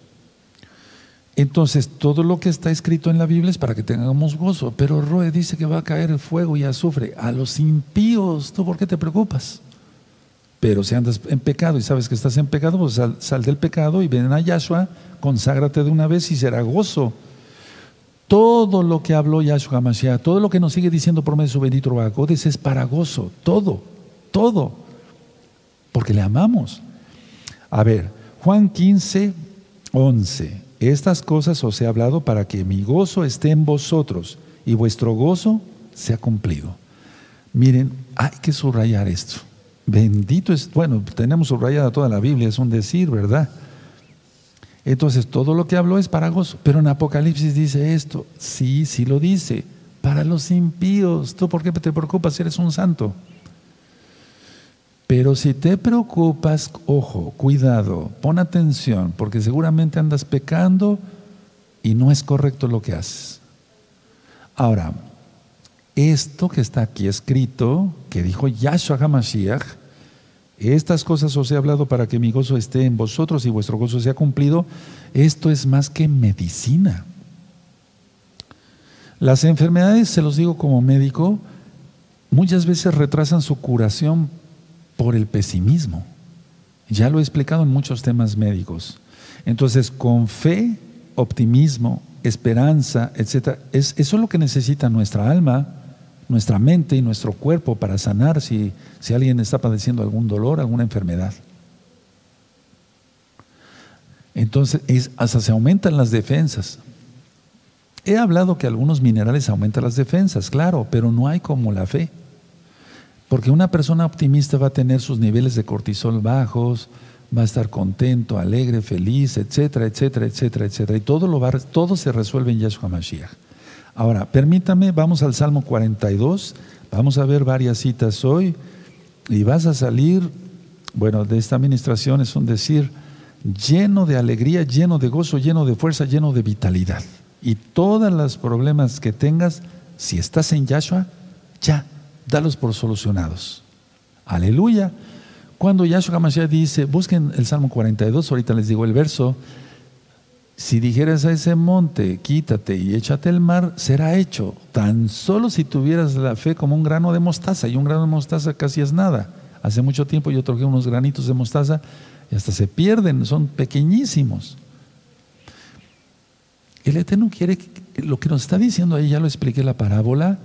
Entonces, todo lo que está escrito en la Biblia es para que tengamos gozo. Pero Roe dice que va a caer fuego y azufre. A los impíos, ¿tú por qué te preocupas? Pero si andas en pecado y sabes que estás en pecado, pues sal, del pecado y ven a Yahshua, conságrate de una vez y será gozo. Todo lo que habló Yahshua Mashiach, todo lo que nos sigue diciendo por medio de su bendito es para gozo. Todo, todo. Porque le amamos. A ver, Juan 15, 11. Estas cosas os he hablado para que mi gozo esté en vosotros y vuestro gozo sea cumplido. Miren, hay que subrayar esto. Bendito es, bueno, tenemos subrayada toda la Biblia, es un decir, ¿verdad? Entonces, todo lo que habló es para gozo. Pero en Apocalipsis dice esto. Sí, sí lo dice. Para los impíos. ¿Tú por qué te preocupas si eres un santo? Pero si te preocupas, ojo, cuidado, pon atención, porque seguramente andas pecando y no es correcto lo que haces. Ahora, esto que está aquí escrito, que dijo Yahshua HaMashiach, estas cosas os he hablado para que mi gozo esté en vosotros y vuestro gozo sea cumplido, esto es más que medicina. Las enfermedades, se los digo como médico, muchas veces retrasan su curación por el pesimismo. Ya lo he explicado en muchos temas médicos. Entonces, con fe, optimismo, esperanza, etc., es, eso es lo que necesita nuestra alma, nuestra mente y nuestro cuerpo para sanar si, si alguien está padeciendo algún dolor, alguna enfermedad. Entonces, es, hasta se aumentan las defensas. He hablado que algunos minerales aumentan las defensas, claro, pero no hay como la fe. Porque una persona optimista va a tener sus niveles de cortisol bajos, va a estar contento, alegre, feliz, etcétera, etcétera, etcétera, etcétera. Y todo, lo va, todo se resuelve en Yahshua Mashiach. Ahora, permítame, vamos al Salmo 42, vamos a ver varias citas hoy y vas a salir, bueno, de esta administración es un decir, lleno de alegría, lleno de gozo, lleno de fuerza, lleno de vitalidad. Y todos los problemas que tengas, si estás en Yahshua, ya dalos por solucionados. Aleluya. Cuando Yahshua HaMashiach dice, busquen el Salmo 42, ahorita les digo el verso, si dijeras a ese monte, quítate y échate el mar, será hecho. Tan solo si tuvieras la fe como un grano de mostaza, y un grano de mostaza casi es nada. Hace mucho tiempo yo troqué unos granitos de mostaza y hasta se pierden, son pequeñísimos. El Eterno quiere, lo que nos está diciendo ahí, ya lo expliqué la parábola,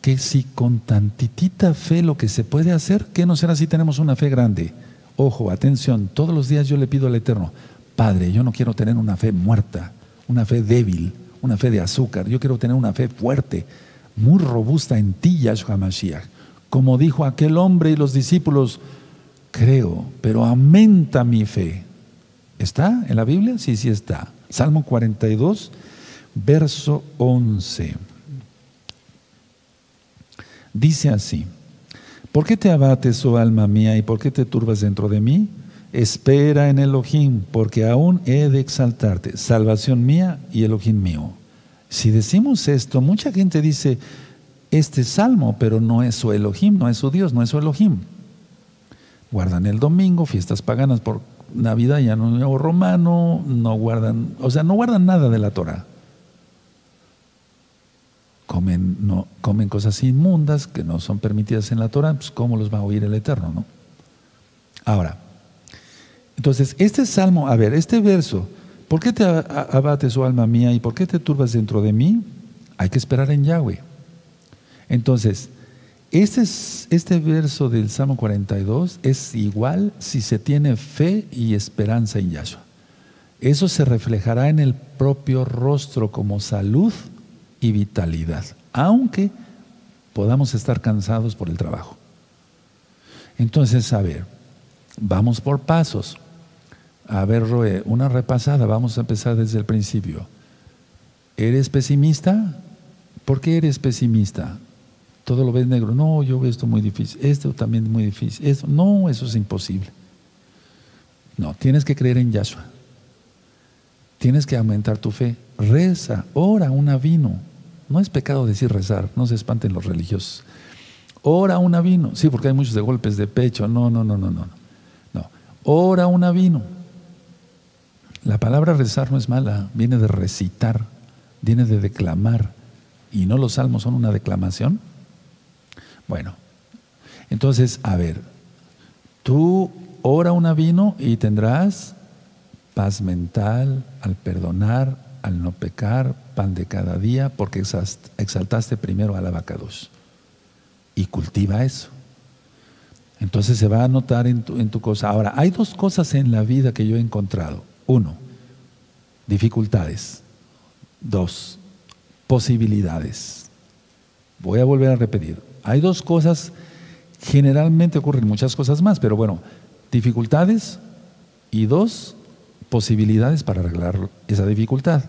que si con tantitita fe lo que se puede hacer, ¿qué no será si tenemos una fe grande? Ojo, atención, todos los días yo le pido al Eterno, Padre, yo no quiero tener una fe muerta, una fe débil, una fe de azúcar, yo quiero tener una fe fuerte, muy robusta en ti, Yahshua Mashiach. Como dijo aquel hombre y los discípulos, creo, pero aumenta mi fe. ¿Está en la Biblia? Sí, sí está. Salmo 42, verso 11. Dice así, ¿por qué te abates, oh alma mía, y por qué te turbas dentro de mí? Espera en Elohim, porque aún he de exaltarte, salvación mía y Elohim mío. Si decimos esto, mucha gente dice, este salmo, pero no es su Elohim, no es su Dios, no es su Elohim. Guardan el domingo, fiestas paganas por Navidad y Año Nuevo Romano, no guardan, o sea, no guardan nada de la Torah comen, no, comen cosas inmundas que no son permitidas en la Torah, pues ¿cómo los va a oír el Eterno? ¿no? Ahora, entonces, este salmo, a ver, este verso, ¿por qué te abates, oh alma mía, y por qué te turbas dentro de mí? Hay que esperar en Yahweh. Entonces, este, este verso del Salmo 42 es igual si se tiene fe y esperanza en Yahshua. Eso se reflejará en el propio rostro como salud y vitalidad, aunque podamos estar cansados por el trabajo. Entonces, a ver, vamos por pasos. A ver, Roe, una repasada, vamos a empezar desde el principio. ¿Eres pesimista? ¿Por qué eres pesimista? Todo lo ves negro. No, yo veo esto muy difícil. Esto también es muy difícil. Esto, no, eso es imposible. No, tienes que creer en Yahshua. Tienes que aumentar tu fe. Reza, ora un avino. No es pecado decir rezar, no se espanten los religiosos. Ora un avino. Sí, porque hay muchos de golpes de pecho. No, no, no, no, no. No. Ora un avino. La palabra rezar no es mala, viene de recitar, viene de declamar. ¿Y no los salmos son una declamación? Bueno, entonces, a ver, tú ora un vino y tendrás paz mental al perdonar, al no pecar, de cada día, porque exaltaste primero al abacados. Y cultiva eso. Entonces se va a notar en tu, en tu cosa. Ahora, hay dos cosas en la vida que yo he encontrado. Uno, dificultades. Dos, posibilidades. Voy a volver a repetir. Hay dos cosas, generalmente ocurren muchas cosas más, pero bueno, dificultades y dos, posibilidades para arreglar esa dificultad.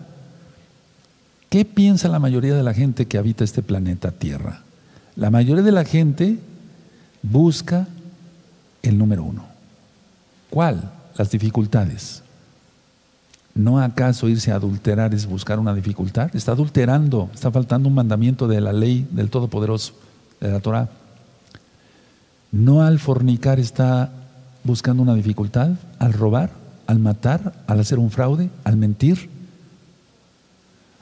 ¿Qué piensa la mayoría de la gente que habita este planeta Tierra? La mayoría de la gente busca el número uno. ¿Cuál? Las dificultades. ¿No acaso irse a adulterar es buscar una dificultad? Está adulterando, está faltando un mandamiento de la ley del Todopoderoso de la Torah. No al fornicar está buscando una dificultad, al robar, al matar, al hacer un fraude, al mentir.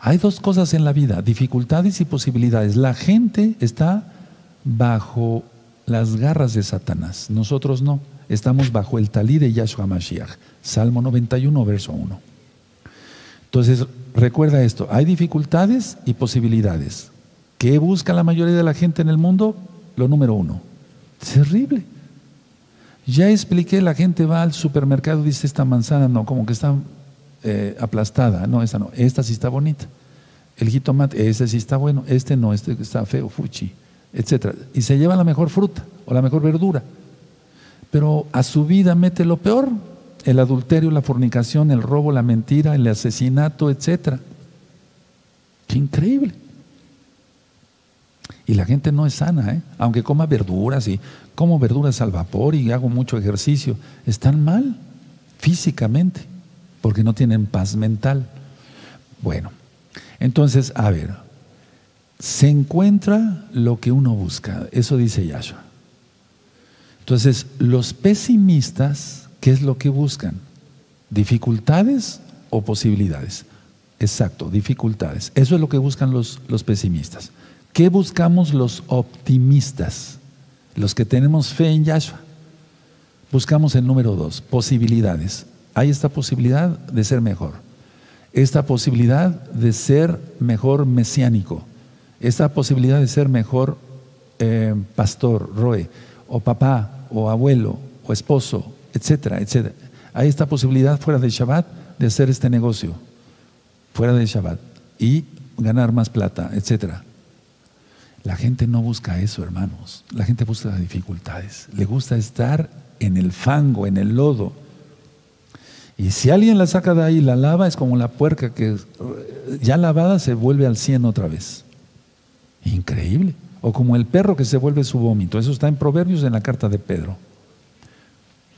Hay dos cosas en la vida, dificultades y posibilidades. La gente está bajo las garras de Satanás, nosotros no. Estamos bajo el talí de Yahshua Mashiach. Salmo 91, verso 1. Entonces, recuerda esto, hay dificultades y posibilidades. ¿Qué busca la mayoría de la gente en el mundo? Lo número uno. Terrible. Ya expliqué, la gente va al supermercado y dice, esta manzana no, como que está eh, aplastada. No, esta no, esta sí está bonita. El jitomate, este sí está bueno, este no, este está feo, fuchi, etc. Y se lleva la mejor fruta o la mejor verdura. Pero a su vida mete lo peor, el adulterio, la fornicación, el robo, la mentira, el asesinato, etc. Qué increíble. Y la gente no es sana, ¿eh? aunque coma verduras y como verduras al vapor y hago mucho ejercicio, están mal físicamente porque no tienen paz mental. Bueno, entonces, a ver, se encuentra lo que uno busca, eso dice Yahshua. Entonces, los pesimistas, ¿qué es lo que buscan? ¿Dificultades o posibilidades? Exacto, dificultades. Eso es lo que buscan los, los pesimistas. ¿Qué buscamos los optimistas? Los que tenemos fe en Yahshua. Buscamos el número dos, posibilidades. Hay esta posibilidad de ser mejor. Esta posibilidad de ser mejor mesiánico. Esta posibilidad de ser mejor eh, pastor, roe, o papá, o abuelo, o esposo, etcétera, etcétera. Hay esta posibilidad fuera de Shabbat de hacer este negocio, fuera de Shabbat, y ganar más plata, etcétera. La gente no busca eso, hermanos. La gente busca dificultades. Le gusta estar en el fango, en el lodo. Y si alguien la saca de ahí y la lava, es como la puerca que ya lavada se vuelve al cien otra vez. Increíble. O como el perro que se vuelve su vómito. Eso está en Proverbios en la carta de Pedro.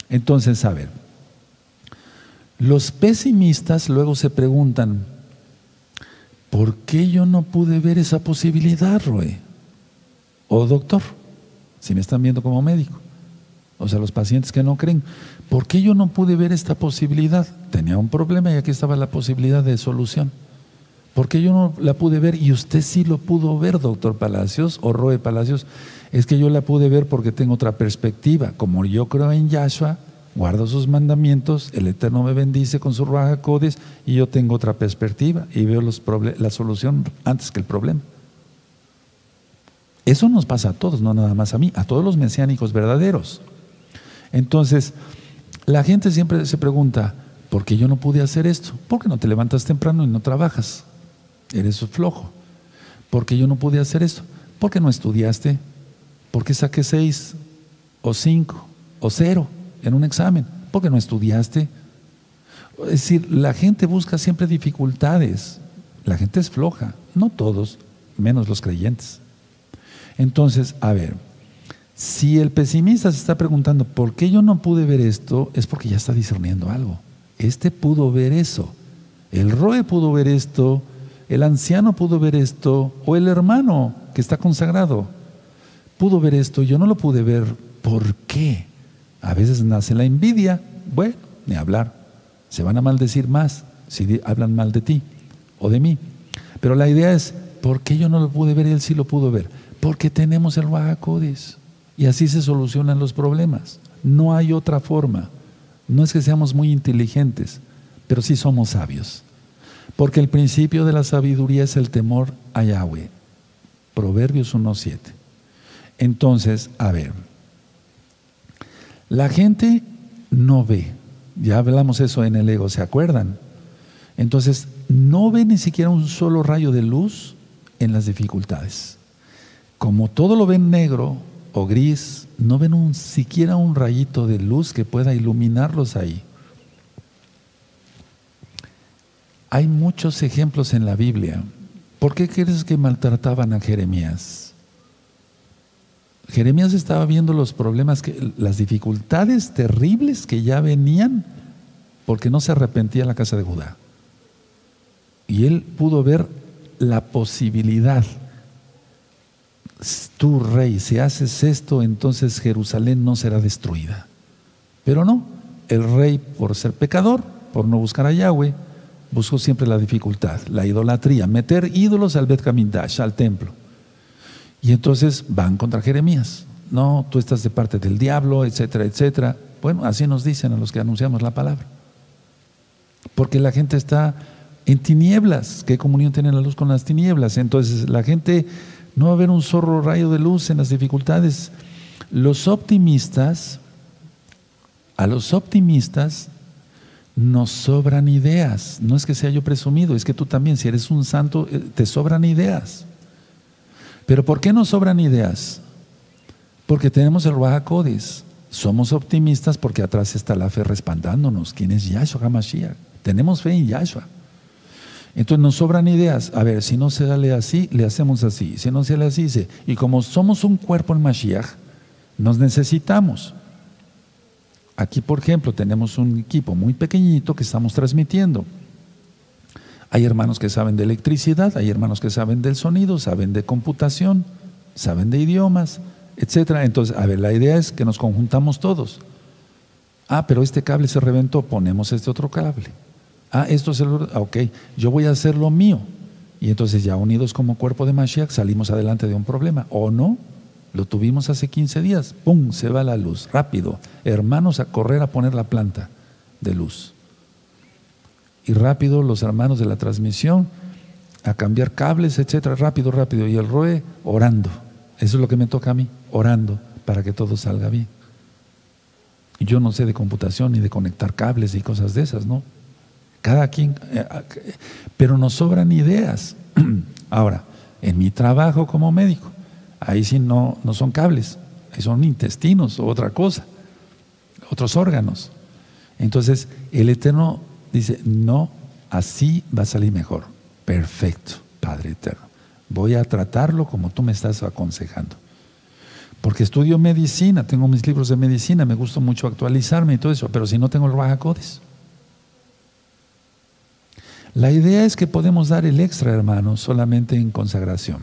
Entonces, a ver, los pesimistas luego se preguntan, ¿por qué yo no pude ver esa posibilidad, Roe? o doctor, si me están viendo como médico. O sea, los pacientes que no creen. ¿Por qué yo no pude ver esta posibilidad? Tenía un problema y aquí estaba la posibilidad de solución. ¿Por qué yo no la pude ver y usted sí lo pudo ver, doctor Palacios o Roe Palacios? Es que yo la pude ver porque tengo otra perspectiva. Como yo creo en Yahshua, guardo sus mandamientos, el Eterno me bendice con su raja codes y yo tengo otra perspectiva y veo la solución antes que el problema. Eso nos pasa a todos, no nada más a mí, a todos los mesiánicos verdaderos. Entonces, la gente siempre se pregunta, ¿por qué yo no pude hacer esto? ¿Por qué no te levantas temprano y no trabajas? Eres flojo. ¿Por qué yo no pude hacer esto? Porque no estudiaste. Porque saqué seis o cinco o cero en un examen. Porque no estudiaste. Es decir, la gente busca siempre dificultades. La gente es floja. No todos, menos los creyentes. Entonces, a ver, si el pesimista se está preguntando, ¿por qué yo no pude ver esto? Es porque ya está discerniendo algo. Este pudo ver eso. El roe pudo ver esto el anciano pudo ver esto, o el hermano que está consagrado pudo ver esto, yo no lo pude ver. ¿Por qué? A veces nace la envidia, bueno, ni hablar. Se van a maldecir más si hablan mal de ti o de mí. Pero la idea es, ¿por qué yo no lo pude ver y él sí lo pudo ver? Porque tenemos el Bajacodes. Y así se solucionan los problemas. No hay otra forma. No es que seamos muy inteligentes, pero sí somos sabios. Porque el principio de la sabiduría es el temor a Yahweh. Proverbios 1.7. Entonces, a ver, la gente no ve. Ya hablamos eso en el ego, ¿se acuerdan? Entonces, no ve ni siquiera un solo rayo de luz en las dificultades. Como todo lo ven negro o gris, no ven siquiera un rayito de luz que pueda iluminarlos ahí. Hay muchos ejemplos en la Biblia. ¿Por qué crees que maltrataban a Jeremías? Jeremías estaba viendo los problemas, que, las dificultades terribles que ya venían porque no se arrepentía la casa de Judá. Y él pudo ver la posibilidad. Tú, rey, si haces esto, entonces Jerusalén no será destruida. Pero no, el rey, por ser pecador, por no buscar a Yahweh, buscó siempre la dificultad, la idolatría, meter ídolos al Bet al templo. Y entonces van contra Jeremías. No, tú estás de parte del diablo, etcétera, etcétera. Bueno, así nos dicen a los que anunciamos la palabra. Porque la gente está en tinieblas. ¿Qué comunión tiene la luz con las tinieblas? Entonces la gente no va a ver un zorro rayo de luz en las dificultades. Los optimistas, a los optimistas nos sobran ideas. No es que sea yo presumido, es que tú también, si eres un santo, eh, te sobran ideas. Pero ¿por qué nos sobran ideas? Porque tenemos el Ruach Somos optimistas porque atrás está la fe respaldándonos. ¿Quién es Yahshua HaMashiach? Tenemos fe en Yahshua. Entonces nos sobran ideas. A ver, si no se sale así, le hacemos así. Si no se sale así, dice. Y como somos un cuerpo en Mashiach, nos necesitamos. Aquí, por ejemplo, tenemos un equipo muy pequeñito que estamos transmitiendo. Hay hermanos que saben de electricidad, hay hermanos que saben del sonido, saben de computación, saben de idiomas, etcétera. Entonces, a ver, la idea es que nos conjuntamos todos. Ah, pero este cable se reventó, ponemos este otro cable. Ah, esto es el. Ok, yo voy a hacer lo mío. Y entonces, ya unidos como cuerpo de Mashiach, salimos adelante de un problema. ¿O no? Lo tuvimos hace 15 días. ¡Pum! Se va la luz. Rápido. Hermanos a correr a poner la planta de luz. Y rápido los hermanos de la transmisión a cambiar cables, etcétera. Rápido, rápido. Y el ROE orando. Eso es lo que me toca a mí. Orando para que todo salga bien. Yo no sé de computación ni de conectar cables y cosas de esas, ¿no? Cada quien. Eh, pero nos sobran ideas. [CLEARS THROAT] Ahora, en mi trabajo como médico Ahí sí no, no son cables, ahí son intestinos o otra cosa, otros órganos. Entonces, el Eterno dice, no, así va a salir mejor. Perfecto, Padre Eterno. Voy a tratarlo como tú me estás aconsejando. Porque estudio medicina, tengo mis libros de medicina, me gusta mucho actualizarme y todo eso, pero si no tengo el Rahakodes. La idea es que podemos dar el extra, hermano, solamente en consagración.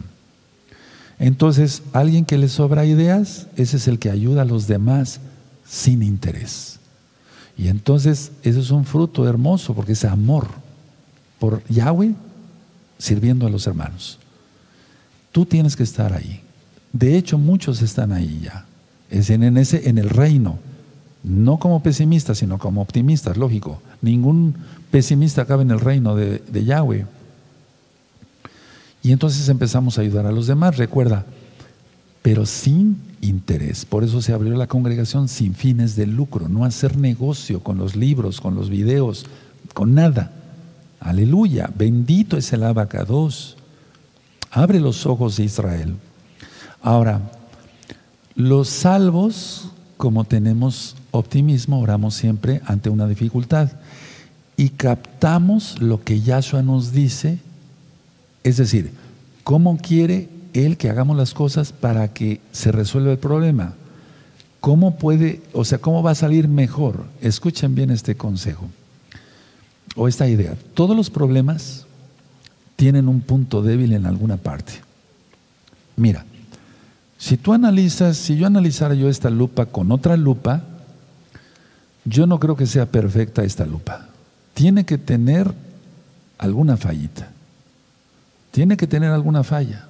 Entonces, alguien que le sobra ideas, ese es el que ayuda a los demás sin interés. Y entonces, eso es un fruto hermoso porque es amor por Yahweh sirviendo a los hermanos. Tú tienes que estar ahí. De hecho, muchos están ahí ya. Es en, el reino. No como pesimistas, sino como optimistas, lógico. Ningún pesimista acaba en el reino de, de Yahweh. Y entonces empezamos a ayudar a los demás, recuerda, pero sin interés. Por eso se abrió la congregación sin fines de lucro, no hacer negocio con los libros, con los videos, con nada. Aleluya, bendito es el abacados. Abre los ojos de Israel. Ahora, los salvos, como tenemos optimismo, oramos siempre ante una dificultad y captamos lo que Yahshua nos dice, es decir, cómo quiere Él que hagamos las cosas para que se resuelva el problema. ¿Cómo puede, o sea, cómo va a salir mejor? Escuchen bien este consejo o esta idea. Todos los problemas tienen un punto débil en alguna parte. Mira, si tú analizas, si yo analizara yo esta lupa con otra lupa, yo no creo que sea perfecta esta lupa. Tiene que tener alguna fallita. Tiene que tener alguna falla.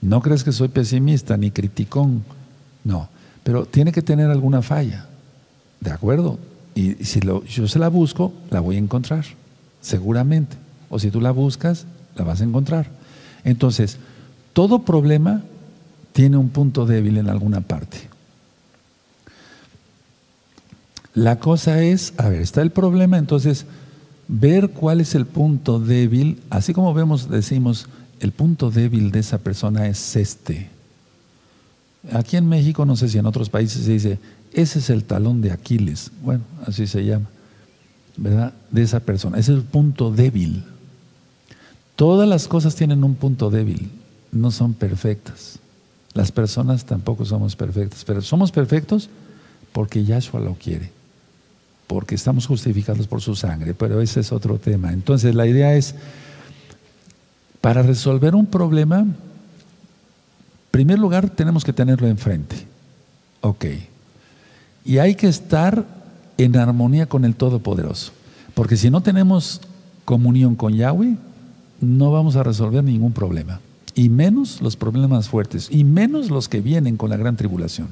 No crees que soy pesimista ni criticón. No, pero tiene que tener alguna falla. ¿De acuerdo? Y si yo se la busco, la voy a encontrar, seguramente. O si tú la buscas, la vas a encontrar. Entonces, todo problema tiene un punto débil en alguna parte. La cosa es, a ver, está el problema, entonces ver cuál es el punto débil, así como vemos, decimos, el punto débil de esa persona es este. Aquí en México, no sé si en otros países se dice, ese es el talón de Aquiles, bueno, así se llama, ¿verdad? De esa persona, ese es el punto débil. Todas las cosas tienen un punto débil, no son perfectas. Las personas tampoco somos perfectas, pero somos perfectos porque Yahshua lo quiere, porque estamos justificados por su sangre, pero ese es otro tema. Entonces la idea es, para resolver un problema, en primer lugar tenemos que tenerlo enfrente. Ok. Y hay que estar en armonía con el Todopoderoso, porque si no tenemos comunión con Yahweh, no vamos a resolver ningún problema y menos los problemas fuertes, y menos los que vienen con la gran tribulación.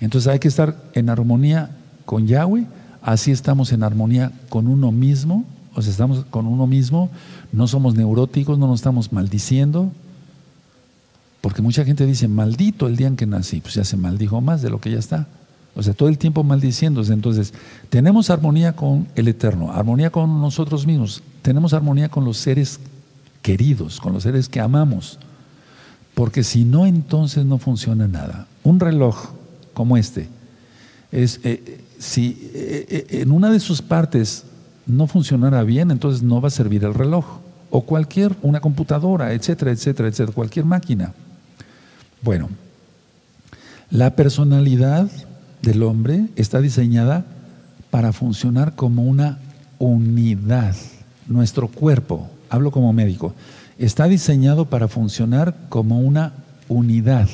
Entonces hay que estar en armonía con Yahweh, así estamos en armonía con uno mismo, o sea, estamos con uno mismo, no somos neuróticos, no nos estamos maldiciendo, porque mucha gente dice, maldito el día en que nací, pues ya se maldijo más de lo que ya está. O sea, todo el tiempo maldiciéndose. Entonces, tenemos armonía con el Eterno, armonía con nosotros mismos, tenemos armonía con los seres queridos, con los seres que amamos. Porque si no, entonces no funciona nada. Un reloj como este, es, eh, si eh, eh, en una de sus partes no funcionara bien, entonces no va a servir el reloj. O cualquier, una computadora, etcétera, etcétera, etcétera, cualquier máquina. Bueno, la personalidad del hombre está diseñada para funcionar como una unidad. Nuestro cuerpo, hablo como médico, está diseñado para funcionar como una unidad.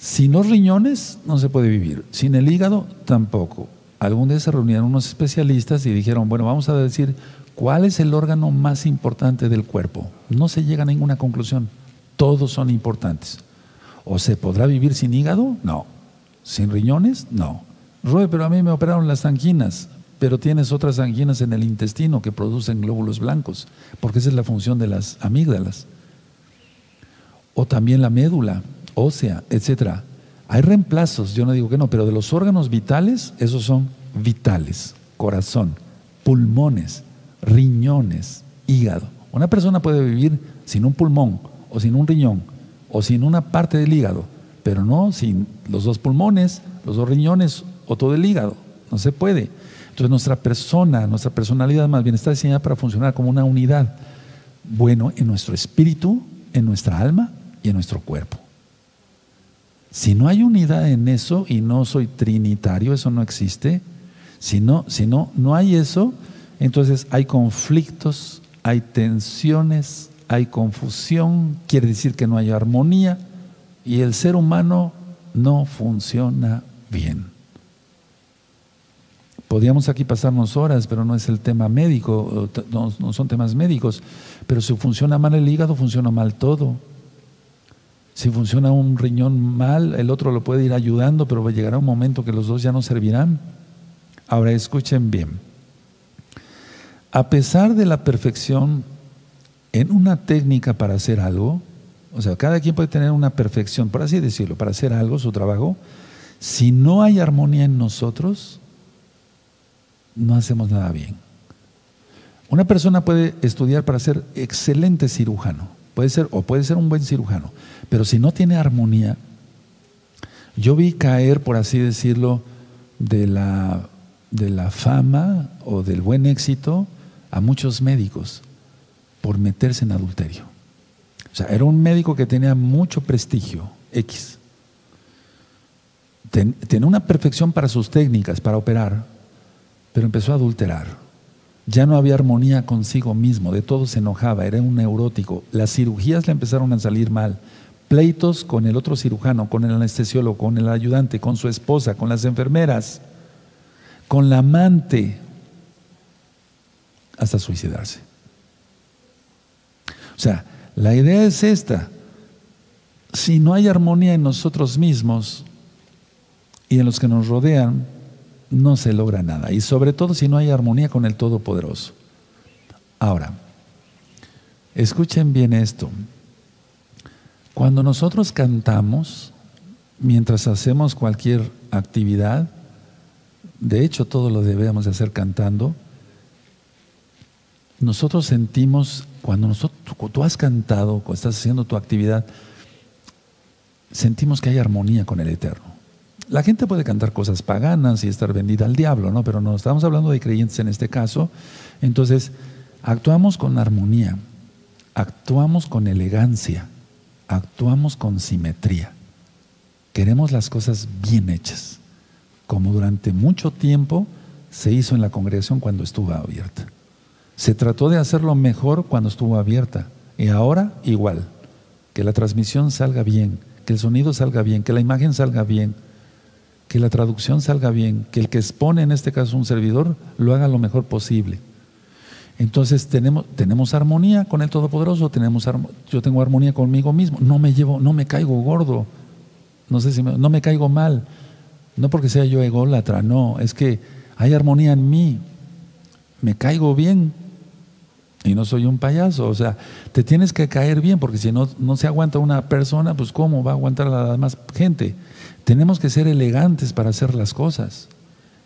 Sin los riñones no se puede vivir, sin el hígado tampoco. Algún día se reunieron unos especialistas y dijeron, bueno, vamos a decir cuál es el órgano más importante del cuerpo. No se llega a ninguna conclusión, todos son importantes. ¿O se podrá vivir sin hígado? No. ¿Sin riñones? No. Roy, pero a mí me operaron las anginas pero tienes otras anginas en el intestino que producen glóbulos blancos, porque esa es la función de las amígdalas. O también la médula ósea, etcétera. Hay reemplazos, yo no digo que no, pero de los órganos vitales, esos son vitales. Corazón, pulmones, riñones, hígado. Una persona puede vivir sin un pulmón, o sin un riñón, o sin una parte del hígado, pero no sin los dos pulmones, los dos riñones o todo el hígado. No se puede. Entonces nuestra persona, nuestra personalidad más bien está diseñada para funcionar como una unidad. Bueno, en nuestro espíritu, en nuestra alma y en nuestro cuerpo. Si no hay unidad en eso y no soy trinitario, eso no existe. Si no, si no, no hay eso, entonces hay conflictos, hay tensiones, hay confusión, quiere decir que no hay armonía y el ser humano no funciona bien. Podríamos aquí pasarnos horas, pero no es el tema médico, no, son temas médicos. Pero si funciona mal el hígado, funciona mal todo. Si funciona un riñón mal, el otro lo puede ir ayudando, pero llegará un momento que los dos ya no servirán. Ahora escuchen bien. A pesar de la perfección en una técnica para hacer algo, o sea, cada quien puede tener una perfección, por así decirlo, para hacer algo, su trabajo, si no hay armonía en nosotros, no hacemos nada bien. Una persona puede estudiar para ser excelente cirujano, puede ser o puede ser un buen cirujano, pero si no tiene armonía, yo vi caer, por así decirlo, de la, de la fama o del buen éxito a muchos médicos por meterse en adulterio. O sea, era un médico que tenía mucho prestigio, X. tenía una perfección para sus técnicas, para operar, pero empezó a adulterar. Ya no había armonía consigo mismo, de todo se enojaba, era un neurótico. Las cirugías le empezaron a salir mal. Pleitos con el otro cirujano, con el anestesiólogo, con el ayudante, con su esposa, con las enfermeras, con la amante, hasta suicidarse. O sea, la idea es esta. Si no hay armonía en nosotros mismos y en los que nos rodean, no se logra nada. Y sobre todo si no hay armonía con el Todopoderoso. Ahora, escuchen bien esto. Cuando nosotros cantamos, mientras hacemos cualquier actividad, de hecho todo lo debemos de hacer cantando, nosotros sentimos, cuando nosotros, tú has cantado, cuando estás haciendo tu actividad, sentimos que hay armonía con el Eterno. La gente puede cantar cosas paganas y estar vendida al diablo, ¿no? Pero no, estamos hablando de creyentes en este caso. Entonces, actuamos con armonía, actuamos con elegancia, actuamos con simetría. Queremos las cosas bien hechas, como durante mucho tiempo se hizo en la congregación cuando estuvo abierta. Se trató de hacerlo mejor cuando estuvo abierta y ahora igual. Que la transmisión salga bien, que el sonido salga bien, que la imagen salga bien, que la traducción salga bien, que el que expone, en este caso un servidor, lo haga lo mejor posible. Entonces tenemos, tenemos armonía con el Todopoderoso, tenemos yo tengo armonía conmigo mismo, no me llevo, no me caigo gordo, no sé si no me caigo mal, no porque sea yo ególatra, no, es que hay armonía en mí, me caigo bien, y no soy un payaso, o sea, te tienes que caer bien, porque si no, no se aguanta una persona, pues ¿cómo va a aguantar la demás gente? Tenemos que ser elegantes para hacer las cosas.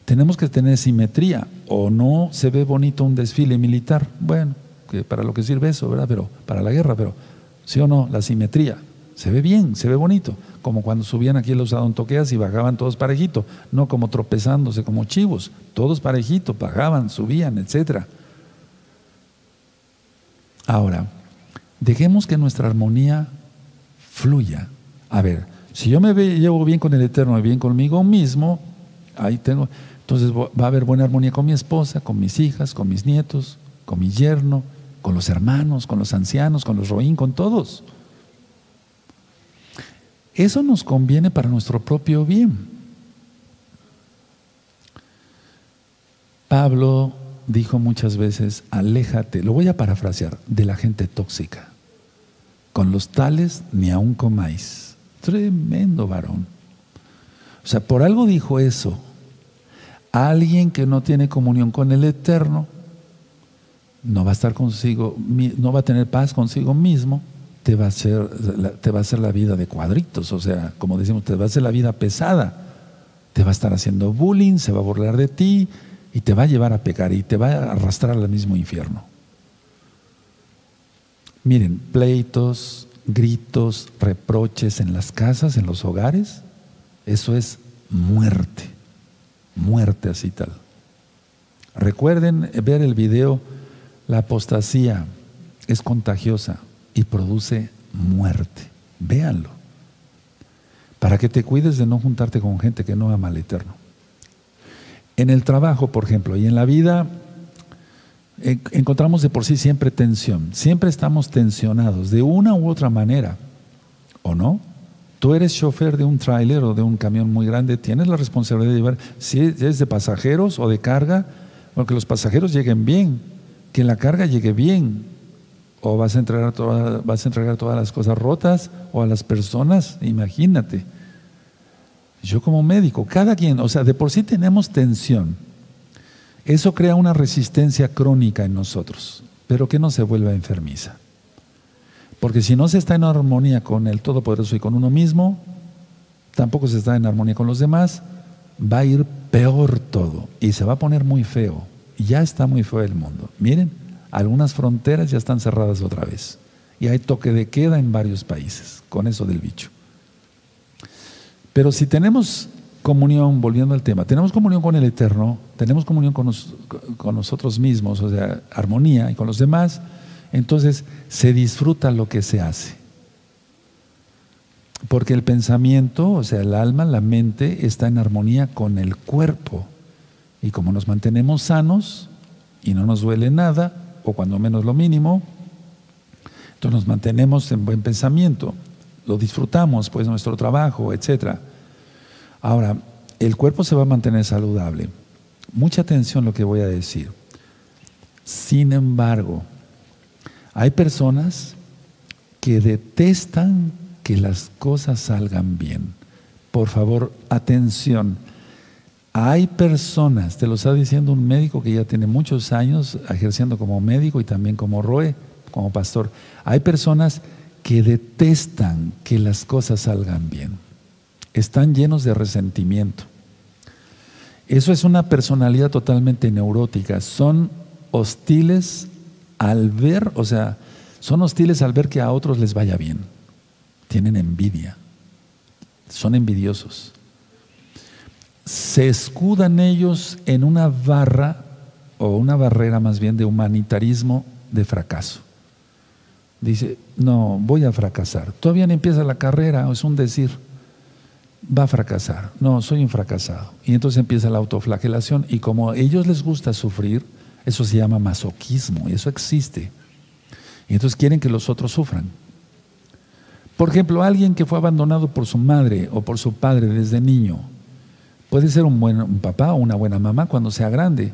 Tenemos que tener simetría. O no se ve bonito un desfile militar. Bueno, para lo que sirve eso, ¿verdad? Pero para la guerra, pero sí o no, la simetría. Se ve bien, se ve bonito. Como cuando subían aquí los adontoqueas y bajaban todos parejito, no como tropezándose como chivos, todos parejito, bajaban, subían, etcétera. Ahora, dejemos que nuestra armonía fluya. A ver, si yo me llevo bien con el Eterno y bien conmigo mismo, ahí tengo, entonces va a haber buena armonía con mi esposa, con mis hijas, con mis nietos, con mi yerno, con los hermanos, con los ancianos, con los roín, con todos. Eso nos conviene para nuestro propio bien. Pablo dijo muchas veces, aléjate, lo voy a parafrasear, de la gente tóxica. Con los tales ni aún comáis. Tremendo varón. O sea, por algo dijo eso. Alguien que no tiene comunión con el Eterno no va a estar consigo, no va a tener paz consigo mismo, te va a hacer, te va a hacer la vida de cuadritos, o sea, como decimos, te va a hacer la vida pesada. Te va a estar haciendo bullying, se va a burlar de ti, y te va a llevar a pecar y te va a arrastrar al mismo infierno. Miren, pleitos, gritos, reproches en las casas, en los hogares, eso es muerte, muerte así tal. Recuerden ver el video, la apostasía es contagiosa y produce muerte. Véanlo. Para que te cuides de no juntarte con gente que no ama al Eterno. En el trabajo, por ejemplo, y en la vida encontramos de por sí siempre tensión. Siempre estamos tensionados de una u otra manera, ¿o no? Tú eres chofer de un tráiler o de un camión muy grande, tienes la responsabilidad de llevar, si es de pasajeros o de carga, que los pasajeros lleguen bien, que la carga llegue bien, o vas a entregar, vas a entregar todas las cosas rotas o a las personas, imagínate. Yo como médico, cada quien, o sea, de por sí tenemos tensión. Eso crea una resistencia crónica en nosotros, pero que no se vuelva enfermiza. Porque si no se está en armonía con el Todopoderoso y con uno mismo, tampoco se está en armonía con los demás, va a ir peor todo y se va a poner muy feo. Ya está muy feo el mundo. Miren, algunas fronteras ya están cerradas otra vez. Y hay toque de queda en varios países con eso del bicho. Pero si tenemos comunión, volviendo al tema, tenemos comunión con el Eterno, tenemos comunión con, nosotros mismos, o sea, armonía y con los demás, entonces se disfruta lo que se hace. Porque el pensamiento, o sea, el alma, la mente, está en armonía con el cuerpo. Y como nos mantenemos sanos y no nos duele nada, o cuando menos lo mínimo, entonces nos mantenemos en buen pensamiento, lo disfrutamos, pues nuestro trabajo, etc. Ahora, el cuerpo se va a mantener saludable. Mucha atención lo que voy a decir. Sin embargo, hay personas que detestan que las cosas salgan bien. Por favor, atención. Hay personas, te lo está diciendo un médico que ya tiene muchos años ejerciendo como médico y también como ROE, como pastor. Hay personas que detestan que las cosas salgan bien. Están llenos de resentimiento. Eso es una personalidad totalmente neurótica. Son hostiles al ver, o sea, son hostiles al ver que a otros les vaya bien tienen envidia, son envidiosos. Se escudan ellos en una barra o una barrera más bien de humanitarismo de fracaso. Dice, no, voy a fracasar. Todavía empieza la carrera, es un decir, va a fracasar. No, soy un fracasado. Y entonces empieza la autoflagelación y como a ellos les gusta sufrir, eso se llama masoquismo y eso existe. Y entonces quieren que los otros sufran. Por ejemplo, alguien que fue abandonado por su madre o por su padre desde niño, puede ser un buen papá o una buena mamá cuando sea grande,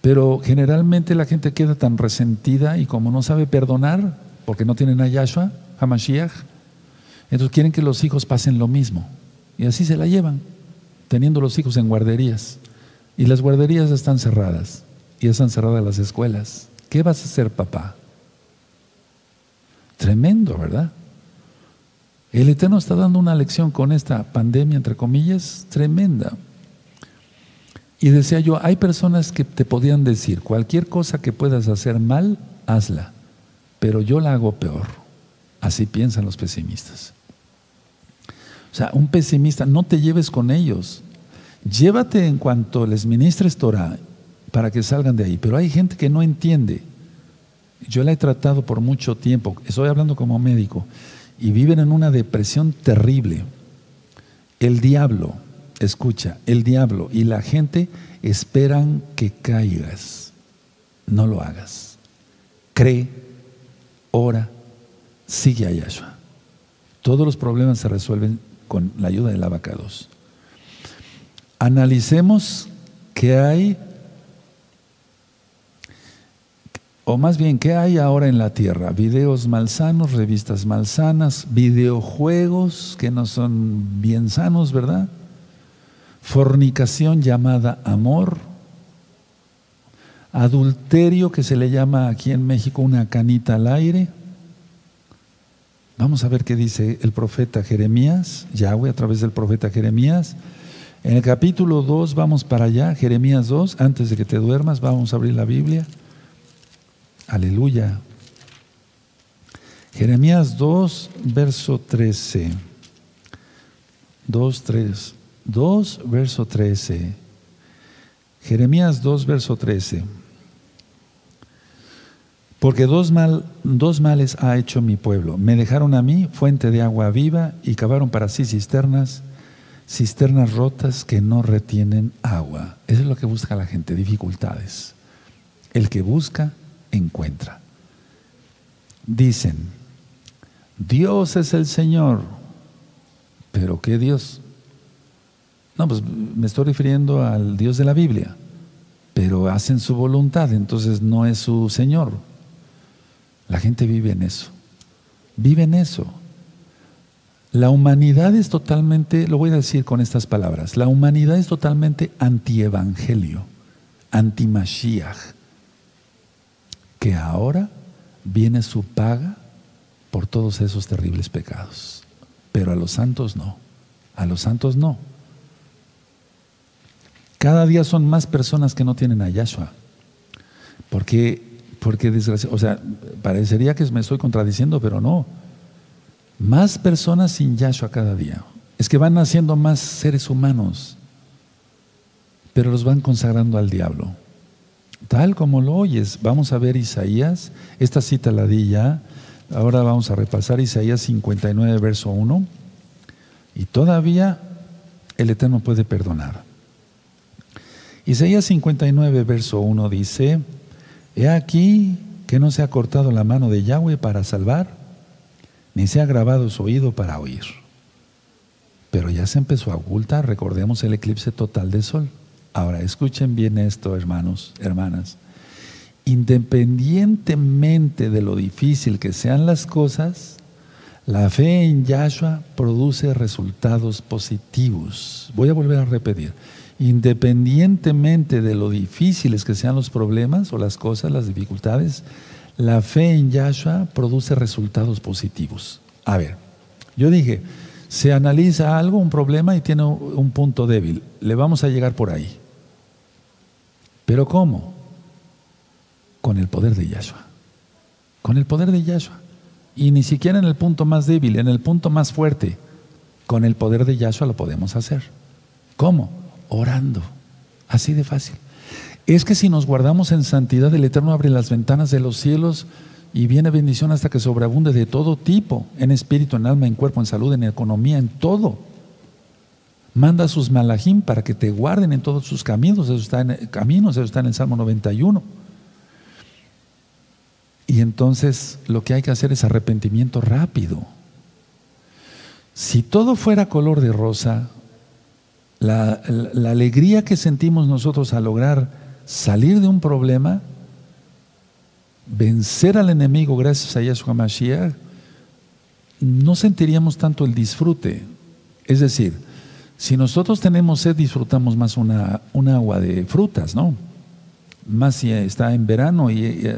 pero generalmente la gente queda tan resentida y como no sabe perdonar, porque no tienen a Yahshua, a entonces quieren que los hijos pasen lo mismo. Y así se la llevan, teniendo los hijos en guarderías. Y las guarderías están cerradas, y están cerradas las escuelas. ¿Qué vas a hacer, papá? Tremendo, ¿verdad? El Eterno está dando una lección con esta pandemia, entre comillas, tremenda. Y decía yo, hay personas que te podían decir, cualquier cosa que puedas hacer mal, hazla, pero yo la hago peor. Así piensan los pesimistas. O sea, un pesimista, no te lleves con ellos. Llévate en cuanto les ministres Torah para que salgan de ahí. Pero hay gente que no entiende. Yo la he tratado por mucho tiempo. Estoy hablando como médico y viven en una depresión terrible. El diablo, escucha, el diablo y la gente esperan que caigas. No lo hagas. Cree, ora, sigue a Yahshua. Todos los problemas se resuelven con la ayuda del abacados. Analicemos qué hay o más bien, ¿qué hay ahora en la tierra? Videos malsanos, revistas malsanas, videojuegos que no son bien sanos, ¿verdad? Fornicación llamada amor, adulterio que se le llama aquí en México una canita al aire. Vamos a ver qué dice el profeta Jeremías, Yahweh a través del profeta Jeremías. En el capítulo 2 vamos para allá, Jeremías 2, antes de que te duermas vamos a abrir la Biblia. Aleluya. Jeremías 2, verso 13. 2, 3. 2, verso 13. Jeremías 2, verso 13. Porque dos, mal, dos males ha hecho mi pueblo. Me dejaron a mí fuente de agua viva y cavaron para sí cisternas, cisternas rotas que no retienen agua. Eso es lo que busca la gente, dificultades. El que busca encuentra. Dicen, Dios es el Señor, pero ¿qué Dios? No, pues me estoy refiriendo al Dios de la Biblia, pero hacen su voluntad, entonces no es su Señor. La gente vive en eso, vive en eso. La humanidad es totalmente, lo voy a decir con estas palabras, la humanidad es totalmente anti-evangelio, anti-Mashiach que ahora viene su paga por todos esos terribles pecados. Pero a los santos no, a los santos no. Cada día son más personas que no tienen a Yahshua, porque Porque desgraciadamente, o sea, parecería que me estoy contradiciendo, pero no. Más personas sin Yahshua cada día. Es que van naciendo más seres humanos, pero los van consagrando al diablo. Tal como lo oyes. Vamos a ver Isaías. Esta cita la di ya. Ahora vamos a repasar Isaías 59, verso 1. Y todavía el Eterno puede perdonar. Isaías 59, verso 1 dice, He aquí que no se ha cortado la mano de Yahweh para salvar, ni se ha grabado su oído para oír. Pero ya se empezó a ocultar, recordemos el eclipse total del sol. Ahora, escuchen bien esto, hermanos, hermanas. Independientemente de lo difícil que sean las cosas, la fe en Yahshua produce resultados positivos. Voy a volver a repetir. Independientemente de lo difíciles que sean los problemas o las cosas, las dificultades, la fe en Yahshua produce resultados positivos. A ver, yo dije, se analiza algo, un problema y tiene un punto débil. Le vamos a llegar por ahí. ¿Pero cómo? Con el poder de Yahshua. Con el poder de Yahshua. Y ni siquiera en el punto más débil, en el punto más fuerte. Con el poder de Yahshua lo podemos hacer. ¿Cómo? Orando. Así de fácil. Es que si nos guardamos en santidad, el Eterno abre las ventanas de los cielos y viene bendición hasta que sobreabunde de todo tipo, en espíritu, en alma, en cuerpo, en salud, en economía, en todo. Manda a sus malajim para que te guarden en todos sus caminos, eso está en, caminos, eso está en el Salmo 91. Y entonces lo que hay que hacer es arrepentimiento rápido. Si todo fuera color de rosa, la, la alegría que sentimos nosotros al lograr salir de un problema vencer al enemigo gracias a Yahshua Mashiach, no sentiríamos tanto el disfrute. Es decir, si nosotros tenemos sed, disfrutamos más una, un agua de frutas, ¿no? Más si está en verano y,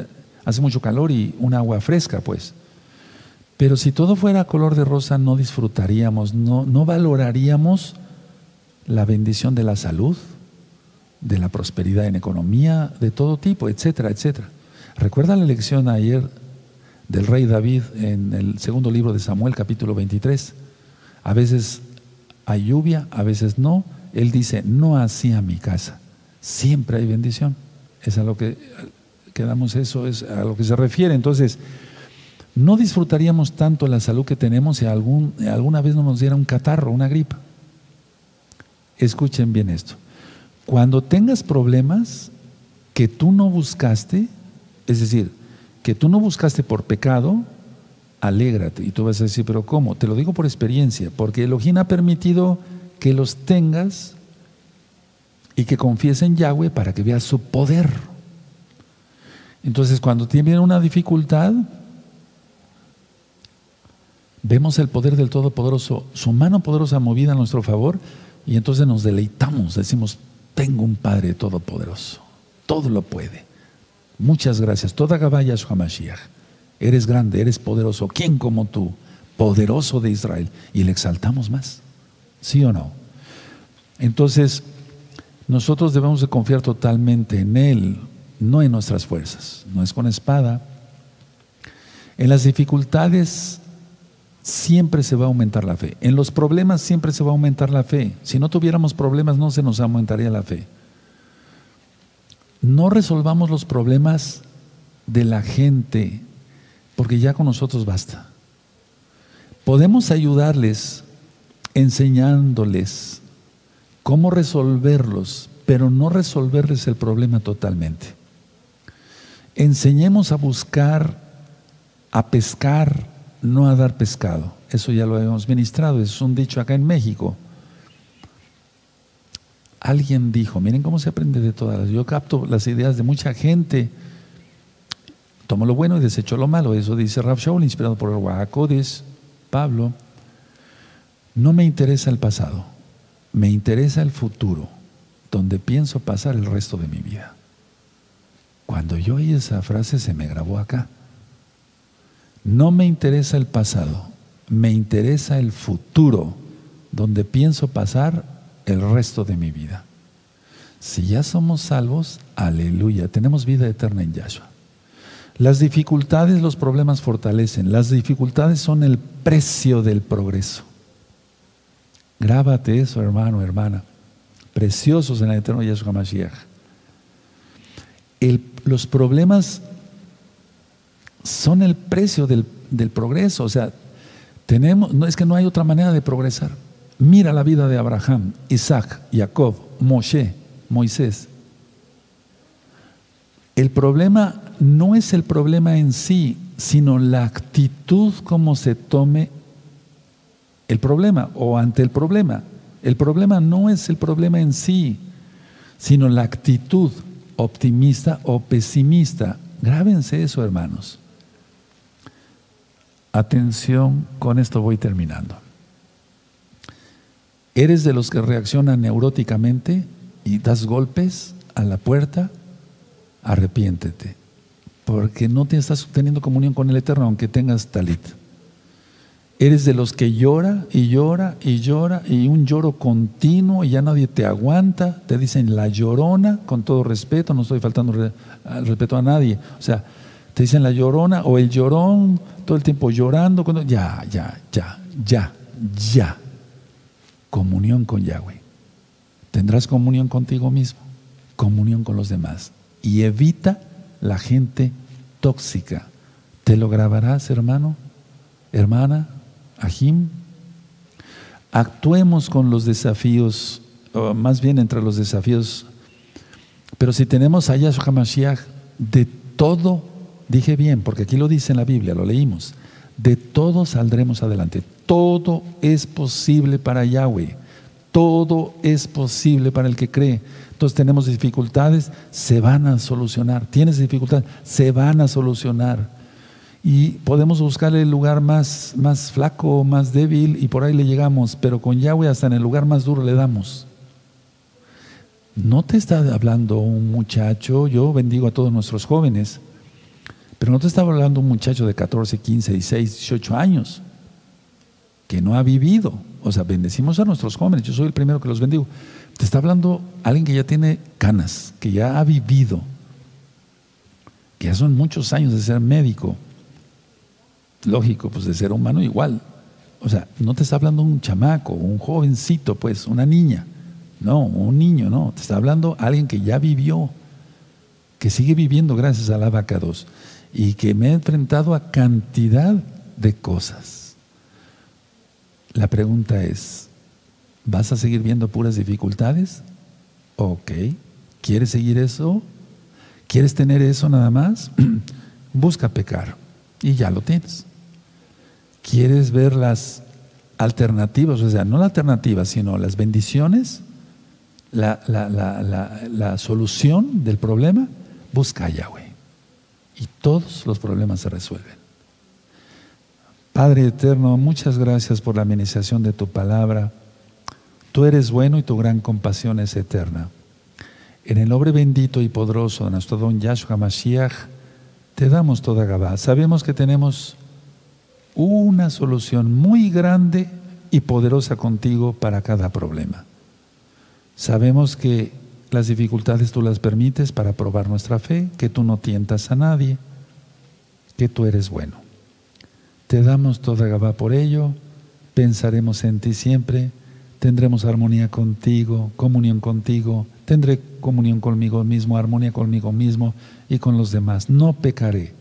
hace mucho calor y un agua fresca, pues. Pero si todo fuera color de rosa, no disfrutaríamos, no, no valoraríamos la bendición de la salud, de la prosperidad en economía, de todo tipo, etcétera, etcétera. ¿Recuerda la lección ayer del rey David en el segundo libro de Samuel, capítulo 23? A veces hay lluvia, a veces no. Él dice, no hacía mi casa. Siempre hay bendición. Es a lo que quedamos, eso es a lo que se refiere. Entonces, no disfrutaríamos tanto la salud que tenemos si algún, alguna vez no nos diera un catarro, una gripa. Escuchen bien esto. Cuando tengas problemas que tú no buscaste, es decir, que tú no buscaste por pecado, alégrate. Y tú vas a decir, pero ¿cómo? Te lo digo por experiencia, porque Elohim ha permitido que los tengas y que confíes en Yahweh para que veas su poder. Entonces, cuando tiene una dificultad, vemos el poder del Todopoderoso, su mano poderosa movida a nuestro favor, y entonces nos deleitamos, decimos, tengo un Padre Todopoderoso, todo lo puede. Muchas gracias. Toda Gabaya Hamashiach. Eres grande, eres poderoso. ¿Quién como tú? Poderoso de Israel. Y le exaltamos más. ¿Sí o no? Entonces, nosotros debemos de confiar totalmente en Él, no en nuestras fuerzas. No es con espada. En las dificultades siempre se va a aumentar la fe. En los problemas siempre se va a aumentar la fe. Si no tuviéramos problemas no se nos aumentaría la fe no resolvamos los problemas de la gente, porque ya con nosotros basta. Podemos ayudarles enseñándoles cómo resolverlos, pero no resolverles el problema totalmente. Enseñemos a buscar, a pescar, no a dar pescado. Eso ya lo hemos ministrado, es un dicho acá en México. Alguien dijo, miren cómo se aprende de todas. Yo capto las ideas de mucha gente. Tomo lo bueno y desecho lo malo. Eso dice Rav Shaul, inspirado por el Wahakodis, Pablo. No me interesa el pasado, me interesa el futuro, donde pienso pasar el resto de mi vida. Cuando yo oí esa frase se me grabó acá. No me interesa el pasado, me interesa el futuro, donde pienso pasar el resto de mi vida. Si ya somos salvos, aleluya, tenemos vida eterna en Yahshua. Las dificultades, los problemas fortalecen. Las dificultades son el precio del progreso. Grábate eso, hermano, hermana. Preciosos en el eterno Yeshua Mashiach. los problemas son el precio del, progreso. O sea, tenemos, no, es que no hay otra manera de progresar. Mira la vida de Abraham, Isaac, Jacob, Moshe, Moisés. El problema no es el problema en sí, sino la actitud como se tome el problema o ante el problema. El problema no es el problema en sí, sino la actitud optimista o pesimista. Grábense eso, hermanos. Atención, con esto voy terminando. ¿Eres de los que reaccionan neuróticamente y das golpes a la puerta? Arrepiéntete, porque no te estás teniendo comunión con el Eterno aunque tengas talit. Eres de los que llora y llora y llora y un lloro continuo y ya nadie te aguanta. Te dicen la llorona, con todo respeto, no estoy faltando respeto a nadie. O sea, te dicen la llorona o el llorón, todo el tiempo llorando. Cuando, ya, ya, ya, ya, ya. Comunión con Yahweh. Tendrás comunión contigo mismo, comunión con los demás. Y evita la gente tóxica. ¿Te lo grabarás, hermano, hermana, Ajim? Actuemos con los desafíos, más bien entre los desafíos. Pero si tenemos a Yahshua Mashiach, de todo Dije bien, porque aquí lo dice en la Biblia, lo leímos. De todo saldremos adelante. Todo es posible para Yahweh. Todo es posible para el que cree. Entonces tenemos dificultades, se van a solucionar. Tienes dificultades, se van a solucionar. Y podemos buscar el lugar más, más flaco, más débil, y por ahí le llegamos. Pero con Yahweh hasta en el lugar más duro le damos. No te está hablando un muchacho, yo bendigo a todos nuestros jóvenes pero no te estaba hablando un muchacho de 14, 15, 16, 18 años que no ha vivido. O sea, bendecimos a nuestros jóvenes, yo soy el primero que los bendigo. Te está hablando alguien que ya tiene canas, que ya ha vivido, que ya son muchos años de ser médico. Lógico, pues de ser humano igual. O sea, no te está hablando un chamaco, un jovencito, pues, una niña. No, un niño, no. Te está hablando alguien que ya vivió, que sigue viviendo gracias a la vaca 2 y que me he enfrentado a cantidad de cosas. La pregunta es, ¿vas a seguir viendo puras dificultades? Ok, ¿quieres seguir eso? ¿Quieres tener eso nada más? [CLEARS THROAT] Busca pecar y ya lo tienes. ¿Quieres ver las alternativas? O sea, no la alternativa, sino las bendiciones, la, la solución del problema. Busca a Yahweh y todos los problemas se resuelven. Padre eterno, muchas gracias por la administración de tu palabra. Tú eres bueno y tu gran compasión es eterna. En el nombre bendito y poderoso de nuestro don Yahshua Mashiach, te damos toda Gabá. Sabemos que tenemos una solución muy grande y poderosa contigo para cada problema. Sabemos que las dificultades tú las permites para probar nuestra fe, que tú no tientas a nadie, que tú eres bueno. Te damos toda Gabá por ello, pensaremos en ti siempre, tendremos armonía contigo, comunión contigo, tendré comunión conmigo mismo, armonía conmigo mismo y con los demás. No pecaré.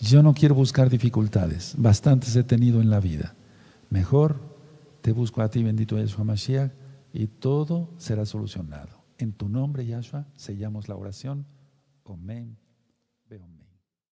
Yo no quiero buscar dificultades, bastantes he tenido en la vida. Mejor te busco a ti, bendito Yeshua Mashiach, y todo será solucionado. En tu nombre, Yahshua, sellamos la oración. Amén.